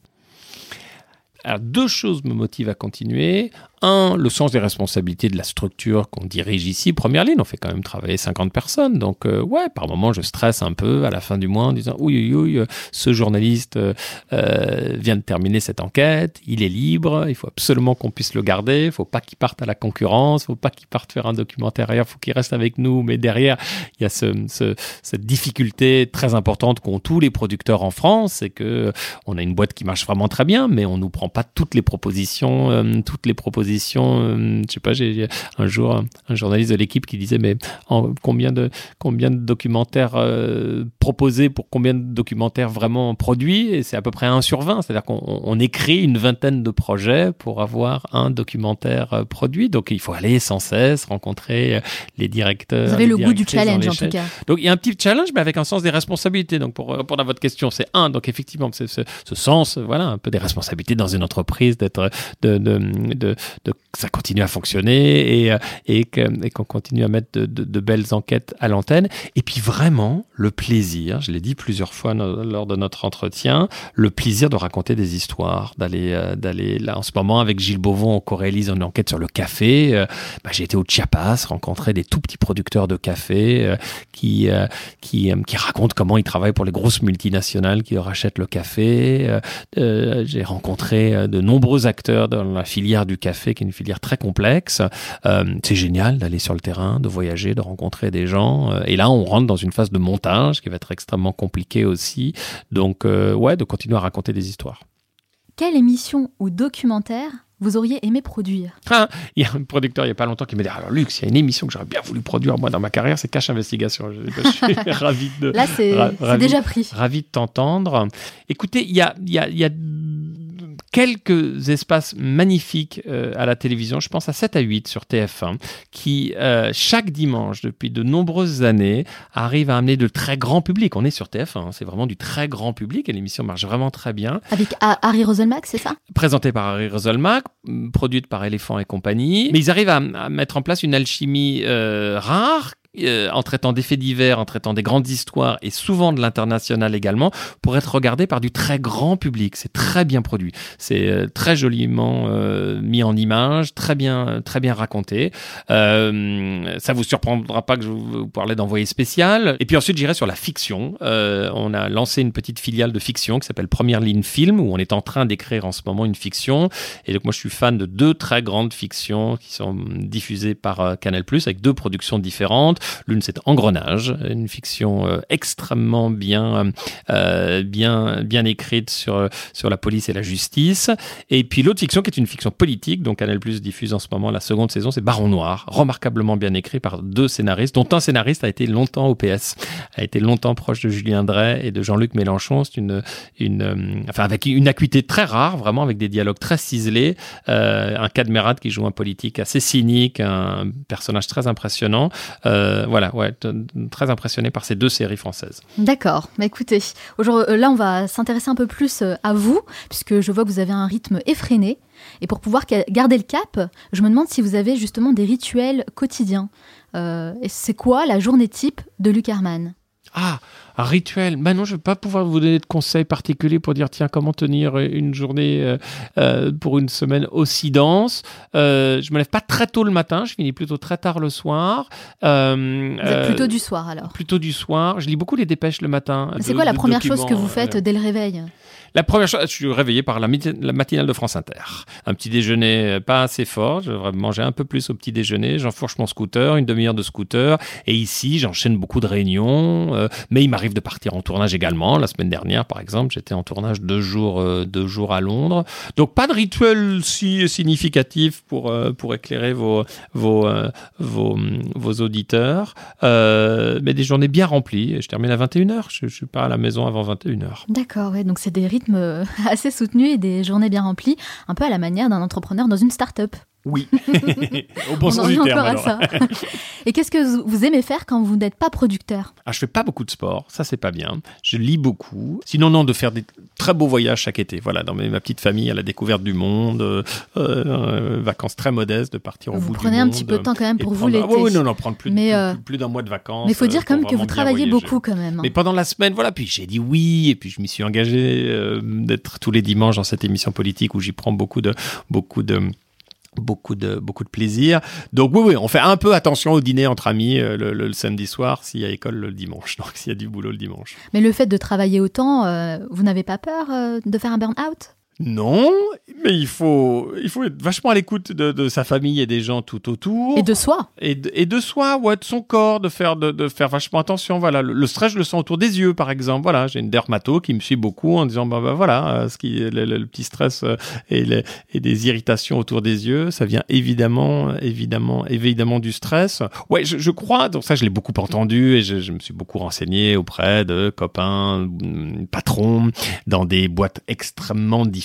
Alors, deux choses me motivent à continuer. Un, le sens des responsabilités de la structure qu'on dirige ici. Première ligne, on fait quand même travailler 50 personnes. Donc, euh, ouais, par moment, je stresse un peu à la fin du mois en disant, oui, oui, oui, ce journaliste euh, euh, vient de terminer cette enquête, il est libre, il faut absolument qu'on puisse le garder, il faut pas qu'il parte à la concurrence, il faut pas qu'il parte faire un documentaire il faut qu'il reste avec nous. Mais derrière, il y a ce, ce, cette difficulté très importante qu'ont tous les producteurs en France, c'est que on a une boîte qui marche vraiment très bien, mais on nous prend pas toutes les propositions, toutes les propositions euh, je sais pas, j'ai un jour un, journaliste de l'équipe qui disait mais en, combien de combien de documentaires euh, proposés pour combien de documentaires vraiment produits? Et c'est à peu près 1 sur 20, c'est-à-dire qu'on écrit une vingtaine de projets pour avoir un documentaire euh, produit. Donc il faut aller sans cesse rencontrer les directeurs. Vous avez le goût du challenge en tout cas. Donc il y a un petit challenge mais avec un sens des responsabilités. Donc pour répondre à votre question, c'est un donc effectivement c'est ce, sens voilà un peu des responsabilités dans une entreprise d'être de, de, de, de, ça continue à fonctionner et, euh, et, qu'on continue à mettre de, belles enquêtes à l'antenne. Et puis vraiment, le plaisir, je l'ai dit plusieurs fois lors de notre entretien, le plaisir de raconter des histoires, d'aller, euh, d'aller là en ce moment avec Gilles Beauvon, on co-réalise une enquête sur le café. Euh, bah, j'ai été au Chiapas, rencontrer des tout petits producteurs de café qui, qui, qui racontent comment ils travaillent pour les grosses multinationales qui leur achètent le café. j'ai rencontré de nombreux acteurs dans la filière du café qui est une filière très complexe. Euh, c'est génial d'aller sur le terrain, de voyager, de rencontrer des gens. Euh, et là, on rentre dans une phase de montage qui va être extrêmement compliquée aussi. Donc, euh, ouais, de continuer à raconter des histoires. Quelle émission ou documentaire vous auriez aimé produire? Ah, Il y a un producteur il n'y a pas longtemps qui m'a dit Alors, Luc, il y a une émission que j'aurais bien voulu produire moi dans ma carrière, c'est Cache Investigation. Je, suis [LAUGHS] ravi de. Là, c'est déjà pris. Ravi de t'entendre. Écoutez, il y a, y, a, y a quelques espaces magnifiques euh, à la télévision. Je pense à 7 à 8 sur TF1, qui euh, chaque dimanche, depuis de nombreuses années, arrive à amener de très grand public. On est sur TF1, hein, c'est vraiment du très grand public et l'émission marche vraiment très bien. Avec Harry Roselmack, c'est ça? Présenté par Harry Roselmack, produite par Elephant et compagnie. Mais ils arrivent à, mettre en place une alchimie euh, rare euh, en traitant des faits divers, en traitant des grandes histoires et souvent de l'international également, pour être regardé par du très grand public. C'est très bien produit. C'est euh, très joliment euh, mis en image, très bien, très bien raconté. ça vous surprendra pas que je vous parlais d'envoyé spécial. Et puis ensuite, j'irai sur la fiction. on a lancé une petite filiale de fiction qui s'appelle Première Ligne Film, où on est en train d'écrire en ce moment une fiction. Et donc moi, je suis fan de deux très grandes fictions qui sont diffusées par Canal+, avec deux productions différentes. L'une, c'est Engrenage, une fiction euh, extrêmement bien, euh, bien, bien écrite sur, sur la police et la justice. Et puis l'autre fiction, qui est une fiction politique, dont Canal Plus diffuse en ce moment la seconde saison, c'est Baron Noir, remarquablement bien écrit par deux scénaristes, dont un scénariste a été longtemps au PS, a été longtemps proche de Julien Drey et de Jean-Luc Mélenchon. C'est une, une, euh, enfin, avec une acuité très rare, vraiment avec des dialogues très ciselés, un Cadmerat qui joue un politique assez cynique, un personnage très impressionnant. Euh, voilà, ouais, très impressionné par ces deux séries françaises. D'accord. Mais écoutez, euh, là, on va s'intéresser un peu plus euh, à vous, puisque je vois que vous avez un rythme effréné. Et pour pouvoir garder le cap, je me demande si vous avez justement des rituels quotidiens. et c'est quoi la journée type de Luc Herman Ah, rituel. Maintenant, non, je ne vais pas pouvoir vous donner de conseils particuliers pour dire tiens comment tenir une journée euh, euh, pour une semaine aussi dense. Euh, je me lève pas très tôt le matin, je finis plutôt très tard le soir. Euh, plutôt du soir alors. Plutôt du soir. Je lis beaucoup les dépêches le matin. C'est quoi la première chose que vous faites dès le réveil? La première chose, je suis réveillé par la, matinale de France Inter. Un petit déjeuner pas assez fort, je devrais manger un peu plus au petit déjeuner. J'enfourche mon scooter, une demi-heure de scooter. Et ici, j'enchaîne beaucoup de réunions. mais il m'arrive de partir en tournage également. La semaine dernière, par exemple, j'étais en tournage deux jours, euh, deux jours à Londres. Donc pas de rituel si significatif pour, euh, pour éclairer vos, vos, euh, vos, auditeurs. mais des journées bien remplies. Je termine à 21h. Je ne suis pas à la maison avant 21h. D'accord, ouais, donc c'est des rythmes [LAUGHS] assez soutenus et des journées bien remplies, un peu à la manière d'un entrepreneur dans une start-up. Oui, [LAUGHS] au bon On sens en du terme. encore à alors. ça. [LAUGHS] Et qu'est-ce que vous- vous aimez faire quand vous n'êtes pas producteur? Ah, je fais pas beaucoup de sport, ça c'est pas bien. Je lis beaucoup. Sinon, non, de faire des très beaux voyages chaque été. Voilà, dans mes- ma petite famille, à la découverte du monde, euh, euh, vacances très modestes, de partir au Vous bout prenez du un monde. petit peu de temps quand même pour vous l'été. Ah, oui, oui, non, non, prendre plus, Mais, plus, euh, plus- plus d'un mois de vacances. Mais il faut dire quand même que vous travaillez beaucoup quand même. hein. Mais pendant la semaine, voilà, puis j'ai dit oui, et puis je m'y suis engagé euh, d'être tous les dimanches dans cette émission politique où j'y prends beaucoup de, beaucoup de, beaucoup de, beaucoup de plaisir. Donc oui, oui, on fait un peu attention au dîner entre amis euh, le, le- le samedi soir s'il y a école le dimanche, [LAUGHS] donc s'il y a du boulot le dimanche. Mais le fait de travailler autant, euh, vous n'avez pas peur euh, de faire un burn-out? Non, mais il faut, il faut être vachement à l'écoute de, de sa famille et des gens tout autour. Et de soi et de, et de soi, ouais, de son corps, de faire, de, de faire vachement attention. Voilà, le, le stress, je le sens autour des yeux, par exemple. Voilà, j'ai une dermato qui me suit beaucoup en disant, bah, bah voilà, euh, ce qui, le, le- le petit stress euh, et, les- et des irritations autour des yeux, ça vient évidemment, évidemment, évidemment du stress. Ouais, je, je crois. Donc ça, je l'ai beaucoup entendu et je, je me suis beaucoup renseigné auprès de copains, hum, patrons, dans des boîtes extrêmement différentes.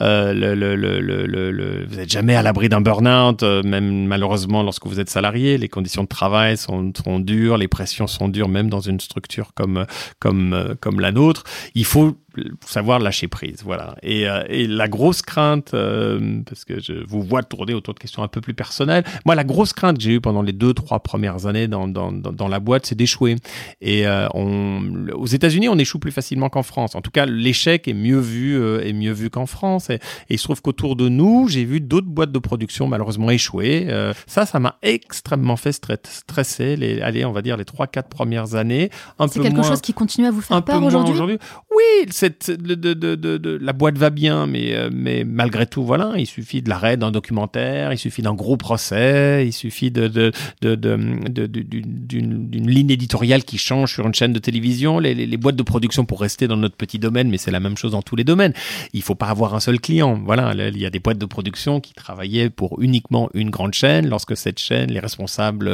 Euh, le, le, le, le- le- vous n'êtes jamais à l'abri d'un burn-out, euh, même malheureusement lorsque vous êtes salarié. Les conditions de travail sont, sont dures, les pressions sont dures, même dans une structure comme, comme, euh, comme la nôtre. Il faut savoir lâcher prise, voilà. Et, euh, et la grosse crainte, euh, parce que je vous vois tourner autour de questions un peu plus personnelles, moi la grosse crainte que j'ai eue pendant les deux trois premières années dans, dans, dans, dans la boîte, c'est d'échouer. Et euh, on, aux États-Unis, on échoue plus facilement qu'en France. En tout cas, l'échec est mieux vu est mieux vu qu'en France. Et, et il se trouve qu'autour de nous, j'ai vu d'autres boîtes de production malheureusement échouer. Ça, ça m'a extrêmement fait stre- stresser. Les, allez, on va dire les trois quatre premières années. C'est quelque moins, chose qui continue à vous faire peur aujourd'hui. Oui, cette, de, de, de, de, de- la boîte va bien, mais, euh, mais malgré tout, voilà, il suffit de l'arrêt d'un documentaire, il suffit d'un gros procès, il suffit de, de, de, de, de- de- d'une ligne éditoriale qui change sur une chaîne de télévision. Les, les, les boîtes de production pour rester dans notre petit domaine, mais c'est la même chose dans tous les domaines. Il faut pas avoir un seul client. Voilà, là, il y a des boîtes de production qui travaillaient pour uniquement une grande chaîne. Lorsque cette chaîne, les responsables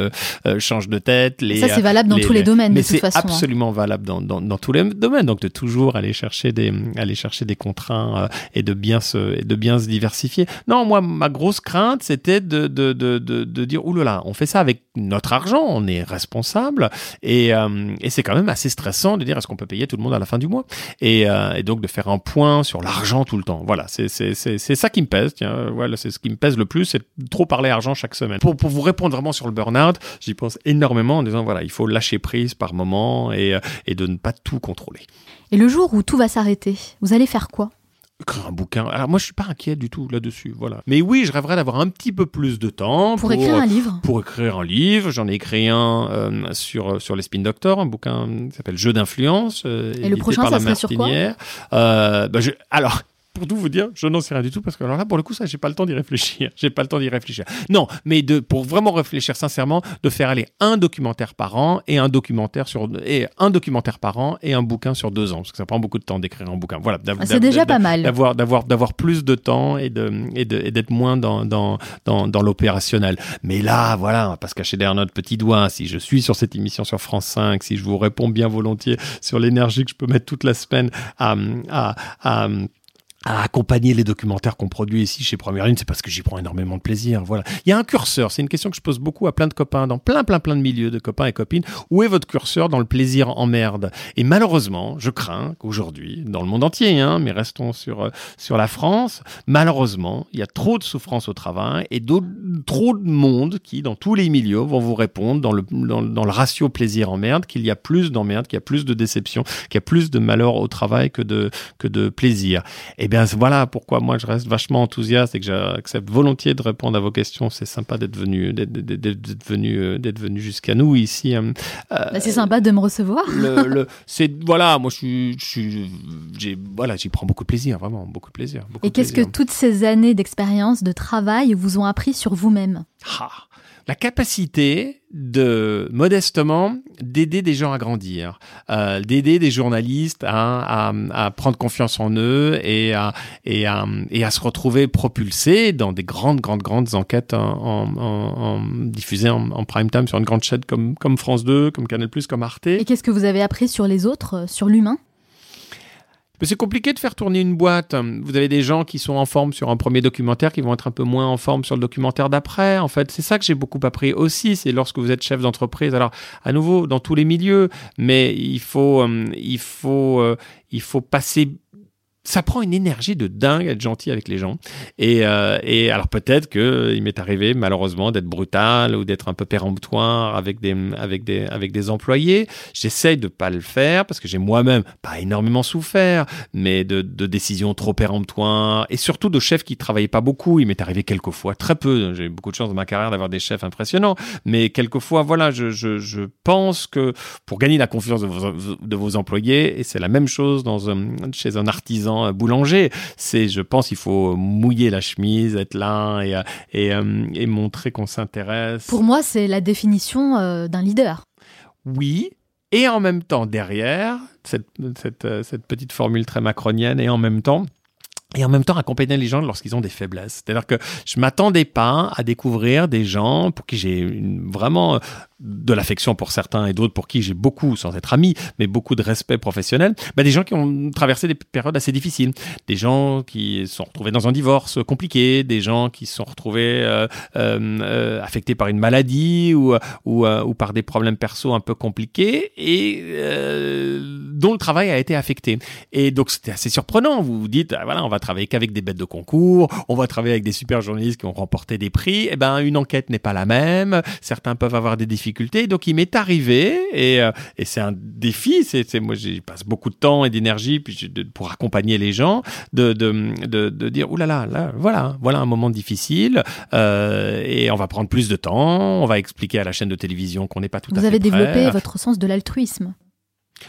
euh, changent de tête, les Ça, c'est valable dans les- tous les domaines, mais de toute c'est hein. absolument valable dans, dans, dans tous les domaines. Donc de toujours aller chercher des aller chercher des contraints euh, et de bien se de bien se diversifier. Non, moi ma grosse crainte c'était de de, de, de, dire oulala, on fait ça avec notre argent, on est responsable et, euh, et c'est quand même assez stressant de dire est-ce qu'on peut payer tout le monde à la fin du mois? Et, euh, et donc de faire un point sur l'argent tout le temps. Voilà, c'est ça qui me pèse. Tiens, voilà, c'est ce qui me pèse le plus, c'est trop parler argent chaque semaine. Pour pour vous répondre vraiment sur le burn-out, j'y pense énormément en disant voilà, il faut lâcher prise par moment et et de ne pas tout contrôler. Et le jour où tout va s'arrêter, vous allez faire quoi? Écrire un bouquin. Alors moi, je suis pas inquiet du tout là-dessus. Voilà. Mais oui, je rêverais d'avoir un petit peu plus de temps Pour écrire un livre pour écrire un livre. J'en ai écrit un euh, sur sur les spin doctors, un bouquin qui s'appelle Jeu d'influence. euh, Et le prochain, par ça la serait sur quoi? Euh, bah, je- alors. Pour tout vous dire, je n'en sais rien du tout parce que alors là, pour le coup, ça, j'ai pas le temps d'y réfléchir. [LAUGHS] J'ai pas le temps d'y réfléchir. Non, mais de, pour vraiment réfléchir sincèrement, de faire aller un documentaire par an et un documentaire sur et un documentaire par an et un bouquin sur deux ans parce que ça prend beaucoup de temps d'écrire un bouquin. Voilà. Ah, C'est déjà pas mal. d'avoir d'avoir d'avoir plus de temps et de et de- et d'être moins dans dans dans, dans l'opérationnel. Mais là, voilà, on va pas se cacher derrière notre petit doigt. Si je suis sur cette émission sur France 5, si je vous réponds bien volontiers sur l'énergie que je peux mettre toute la semaine à à, à à accompagner les documentaires qu'on produit ici chez Première Ligne, c'est parce que j'y prends énormément de plaisir. Voilà. Il y a un curseur. C'est une question que je pose beaucoup à plein de copains, dans plein, plein, plein de milieux de copains et copines. Où est votre curseur dans le plaisir en merde? Et malheureusement, je crains qu'aujourd'hui, dans le monde entier, hein, mais restons sur euh, sur la France, malheureusement, il y a trop de souffrance au travail et trop de monde qui, dans tous les milieux, vont vous répondre dans le dans, dans le ratio plaisir en merde qu'il y a plus d'emmerde, qu'il y a plus de déception, qu'il y a plus de malheur au travail que de que de plaisir. Et bien voilà pourquoi moi je reste vachement enthousiaste et que j'accepte volontiers de répondre à vos questions. C'est sympa d'être venu, d'être, d'être- venu, euh, d'être venu jusqu'à nous ici. euh, Bah, c'est sympa de me recevoir. le, [LAUGHS] le- c'est voilà, moi je suis, je suis, j'ai, voilà, j'y prends beaucoup de plaisir, vraiment beaucoup de plaisir. beaucoup Et de qu'est-ce que toutes ces années d'expérience, de travail vous ont appris sur vous-même? Ah, la capacité de modestement d'aider des gens à grandir, euh, d'aider des journalistes à, à, à prendre confiance en eux et à, et, à, et à se retrouver propulsés dans des grandes, grandes, grandes enquêtes en, en, en- diffusées en, en prime time sur une grande chaîne comme, comme France 2, comme Canal+, comme Arte. Et qu'est-ce que vous avez appris sur les autres, euh, sur l'humain? Mais c'est compliqué de faire tourner une boîte. Vous avez des gens qui sont en forme sur un premier documentaire, qui vont être un peu moins en forme sur le documentaire d'après. En fait, c'est ça que j'ai beaucoup appris aussi. C'est lorsque vous êtes chef d'entreprise. Alors, à nouveau, dans tous les milieux, mais il faut, euh, il faut, euh, il faut passer ça prend une énergie de dingue être gentil avec les gens. Et, euh, et alors peut-être que il m'est arrivé malheureusement d'être brutal ou d'être un peu péremptoire avec des avec des avec des employés. J'essaye de pas le faire parce que j'ai moi-même pas énormément souffert, mais de, de décisions trop péremptoires et surtout de chefs qui travaillaient pas beaucoup. Il m'est arrivé quelquefois, très peu. J'ai eu beaucoup de chance dans ma carrière d'avoir des chefs impressionnants, mais quelquefois voilà, je, je, je pense que pour gagner la confiance de vos, de vos employés, et c'est la même chose dans un, chez un artisan boulanger. C'est, je pense, il faut mouiller la chemise, être là et, et, euh, et montrer qu'on s'intéresse. Pour moi, c'est la définition euh, d'un leader. Oui, et en même temps, derrière, cette, cette, euh, cette petite formule très macronienne, et en même temps, et en même temps accompagner les gens lorsqu'ils ont des faiblesses. C'est-à-dire que je m'attendais pas à découvrir des gens pour qui j'ai vraiment de l'affection pour certains et d'autres pour qui j'ai beaucoup, sans être ami, mais beaucoup de respect professionnel, bah des gens qui ont traversé des périodes assez difficiles, des gens qui se sont retrouvés dans un divorce compliqué, des gens qui se sont retrouvés euh, euh, affectés par une maladie ou, ou, euh, par des problèmes perso un peu compliqués. Et euh, dont le travail a été affecté. Et donc c'était assez surprenant. Vous vous dites, ah, voilà, on va travailler qu'avec des bêtes de concours, on va travailler avec des super journalistes qui ont remporté des prix. Eh ben une enquête n'est pas la même. Certains peuvent avoir des défis donc il m'est arrivé, et, euh, et c'est un défi, c'est, moi j'y passe beaucoup de temps et d'énergie puis pour accompagner les gens, de, de, de, de dire, oulala, là, là, voilà, voilà un moment difficile, euh, et on va prendre plus de temps, on va expliquer à la chaîne de télévision qu'on n'est pas tout Vous à fait Vous avez développé votre sens de l'altruisme.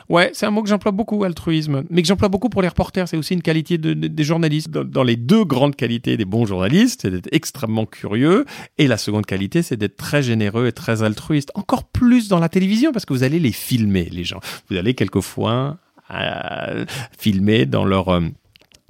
Ouais, c'est un mot que j'emploie beaucoup, altruisme, mais que j'emploie beaucoup pour les reporters. C'est aussi une qualité de, des journalistes. Dans, les deux grandes qualités des bons journalistes, c'est d'être extrêmement curieux, et la seconde qualité, c'est d'être très généreux et très altruiste. Encore plus dans la télévision, parce que vous allez les filmer, les gens. Vous allez quelquefois euh, filmer dans leur... Euh,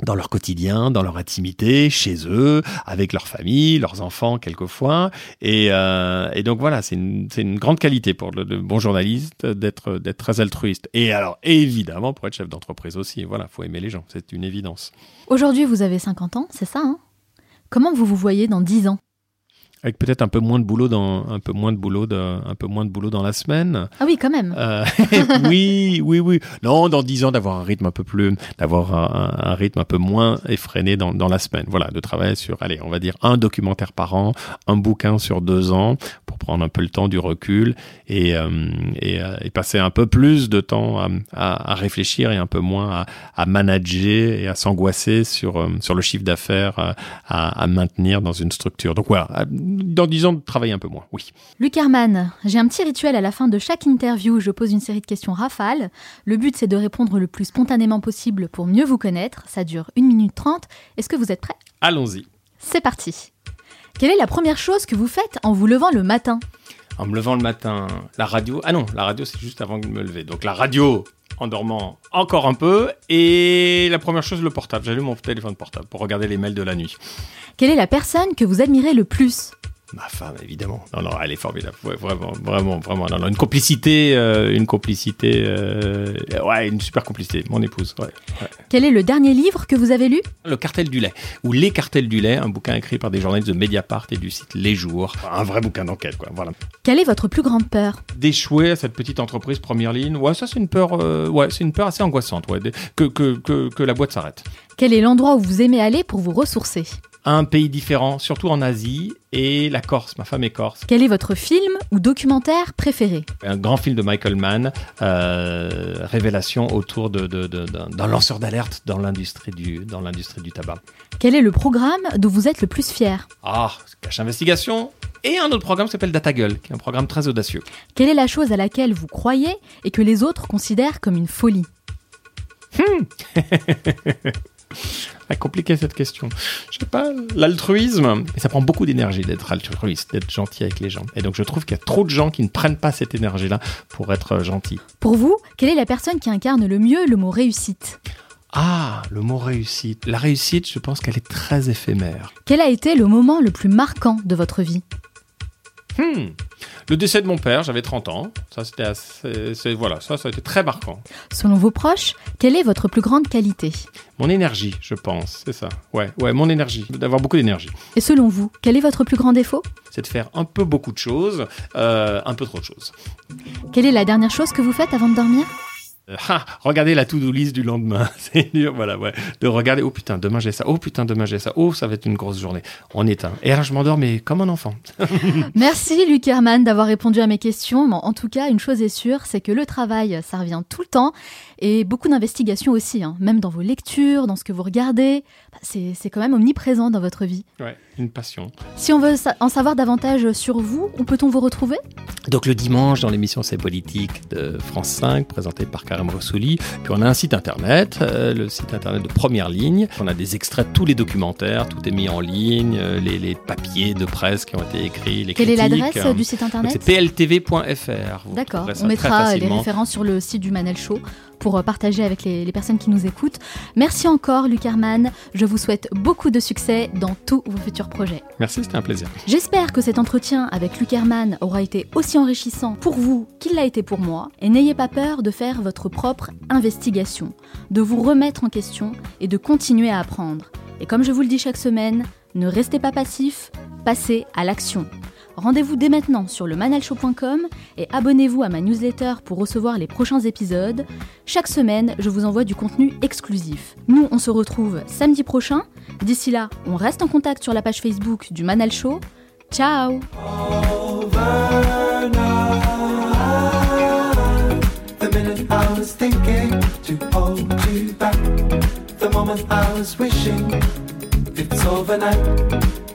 dans leur quotidien, dans leur intimité, chez eux, avec leur famille, leurs enfants quelquefois. Et, euh, donc voilà, c'est une, grande qualité pour le, le bon journaliste d'être d'être très altruiste. Et alors évidemment pour être chef d'entreprise aussi, voilà, faut aimer les gens, c'est une évidence. Aujourd'hui vous avez 50 ans, c'est ça hein? Comment vous vous voyez dans 10 ans? Avec peut-être un peu moins de boulot dans un peu moins de boulot de, un peu moins de boulot dans la semaine. Ah oui, quand même. Euh, [LAUGHS] oui, oui, oui. Non, dans dix ans d'avoir un rythme un peu plus, d'avoir un, un, rythme un peu moins effréné dans, dans la semaine. Voilà, de travailler sur, allez, on va dire un documentaire par an, un bouquin sur deux ans pour prendre un peu le temps du recul et euh, et, euh, et, passer un peu plus de temps à, à, à réfléchir et un peu moins à, à manager et à s'angoisser sur sur le chiffre d'affaires à, à maintenir dans une structure. Donc voilà dans 10 ans, de travailler un peu moins, oui. Luc Herman, j'ai un petit rituel à la fin de chaque interview. Je pose une série de questions rafales. Le but, c'est de répondre le plus spontanément possible pour mieux vous connaître. Ça dure 1 minute 30. Est-ce que vous êtes prêt Allons-y. C'est parti. Quelle est la première chose que vous faites en vous levant le matin? En me levant le matin, la radio. Ah non, la radio, c'est juste avant de me lever. Donc la radio, en dormant encore un peu. Et la première chose, le portable. J'allume mon téléphone portable pour regarder les mails de la nuit. Quelle est la personne que vous admirez le plus? Ma femme, évidemment. Non, non, elle est formidable. Ouais, vraiment, vraiment, vraiment. Non, non, une complicité, euh, une complicité, euh, ouais, une super complicité. Mon épouse. Ouais, ouais. Quel est le dernier livre que vous avez lu? Le Cartel du lait, ou Les Cartels du lait, un bouquin écrit par des journalistes de Mediapart et du site Les Jours. Un vrai bouquin d'enquête, quoi. Voilà. Quelle est votre plus grande peur? D'échouer à cette petite entreprise première ligne? Ouais, ça c'est une peur, euh, ouais, c'est une peur assez angoissante. Ouais, que, que, que, que la boîte s'arrête. Quel est l'endroit où vous aimez aller pour vous ressourcer? Un pays différent, surtout en Asie, et la Corse. Ma femme est corse. Quel est votre film ou documentaire préféré? Un grand film de Michael Mann, euh, révélation autour d'un de, de, de, lanceur d'alerte dans l'industrie du, dans l'industrie du tabac. Quel est le programme dont vous êtes le plus fier? Ah, Cache Investigation et un autre programme qui s'appelle DataGull, qui est un programme très audacieux. Quelle est la chose à laquelle vous croyez et que les autres considèrent comme une folie? Hmm. [LAUGHS] compliqué cette question. Je sais pas, l'altruisme, et ça prend beaucoup d'énergie d'être altruiste, d'être gentil avec les gens. Et donc je trouve qu'il y a trop de gens qui ne prennent pas cette énergie-là pour être gentils. Pour vous, quelle est la personne qui incarne le mieux le mot réussite? Ah, le mot réussite. La réussite, je pense qu'elle est très éphémère. Quel a été le moment le plus marquant de votre vie? Hmm. Le décès de mon père, j'avais 30 ans. Ça, c'était assez- voilà, ça, ça a été très marquant. Selon vos proches, quelle est votre plus grande qualité? Mon énergie, je pense, c'est ça. Ouais, ouais, mon énergie, d'avoir beaucoup d'énergie. Et selon vous, quel est votre plus grand défaut? C'est de faire un peu beaucoup de choses, euh, un peu trop de choses. Quelle est la dernière chose que vous faites avant de dormir? Ah, regardez la to-do list du lendemain. [LAUGHS] C'est dur, voilà, ouais. De regarder, oh putain, demain j'ai ça, oh putain, demain j'ai ça, oh, ça va être une grosse journée. On éteint. Et alors je m'endors, mais comme un enfant. [LAUGHS] Merci Luc Herman d'avoir répondu à mes questions. En tout cas, une chose est sûre, c'est que le travail, ça revient tout le temps. Et beaucoup d'investigations aussi, hein. même dans vos lectures, dans ce que vous regardez. Bah, C'est c'est quand même omniprésent dans votre vie. Ouais, une passion. Si on veut en savoir davantage sur vous, où peut-on vous retrouver? Donc le dimanche, dans l'émission C'est politique de France 5, présentée par Karim Rossouli. Puis on a un site internet, euh, le site internet de première ligne. On a des extraits de tous les documentaires, tout est mis en ligne, euh, les, les papiers de presse qui ont été écrits, les Quelle est l'adresse Euh, du site internet? C'est pltv.fr. D'accord, on mettra les références sur le site du Manel Show pour euh, partager avec les, les personnes qui nous écoutent. Merci encore Luc Herman, je vous souhaite beaucoup de succès dans tous vos futurs projets. Merci, c'était un plaisir. J'espère que cet entretien avec Luc Herman aura été aussi enrichissant pour vous qu'il l'a été pour moi. Et n'ayez pas peur de faire votre propre investigation, de vous remettre en question et de continuer à apprendre. Et comme je vous le dis chaque semaine, ne restez pas passif, passez à l'action. Rendez-vous dès maintenant sur le manalshow.com et abonnez-vous à ma newsletter pour recevoir les prochains épisodes. Chaque semaine, je vous envoie du contenu exclusif. Nous, on se retrouve samedi prochain. D'ici là, on reste en contact sur la page Facebook du Manal Show. Ciao.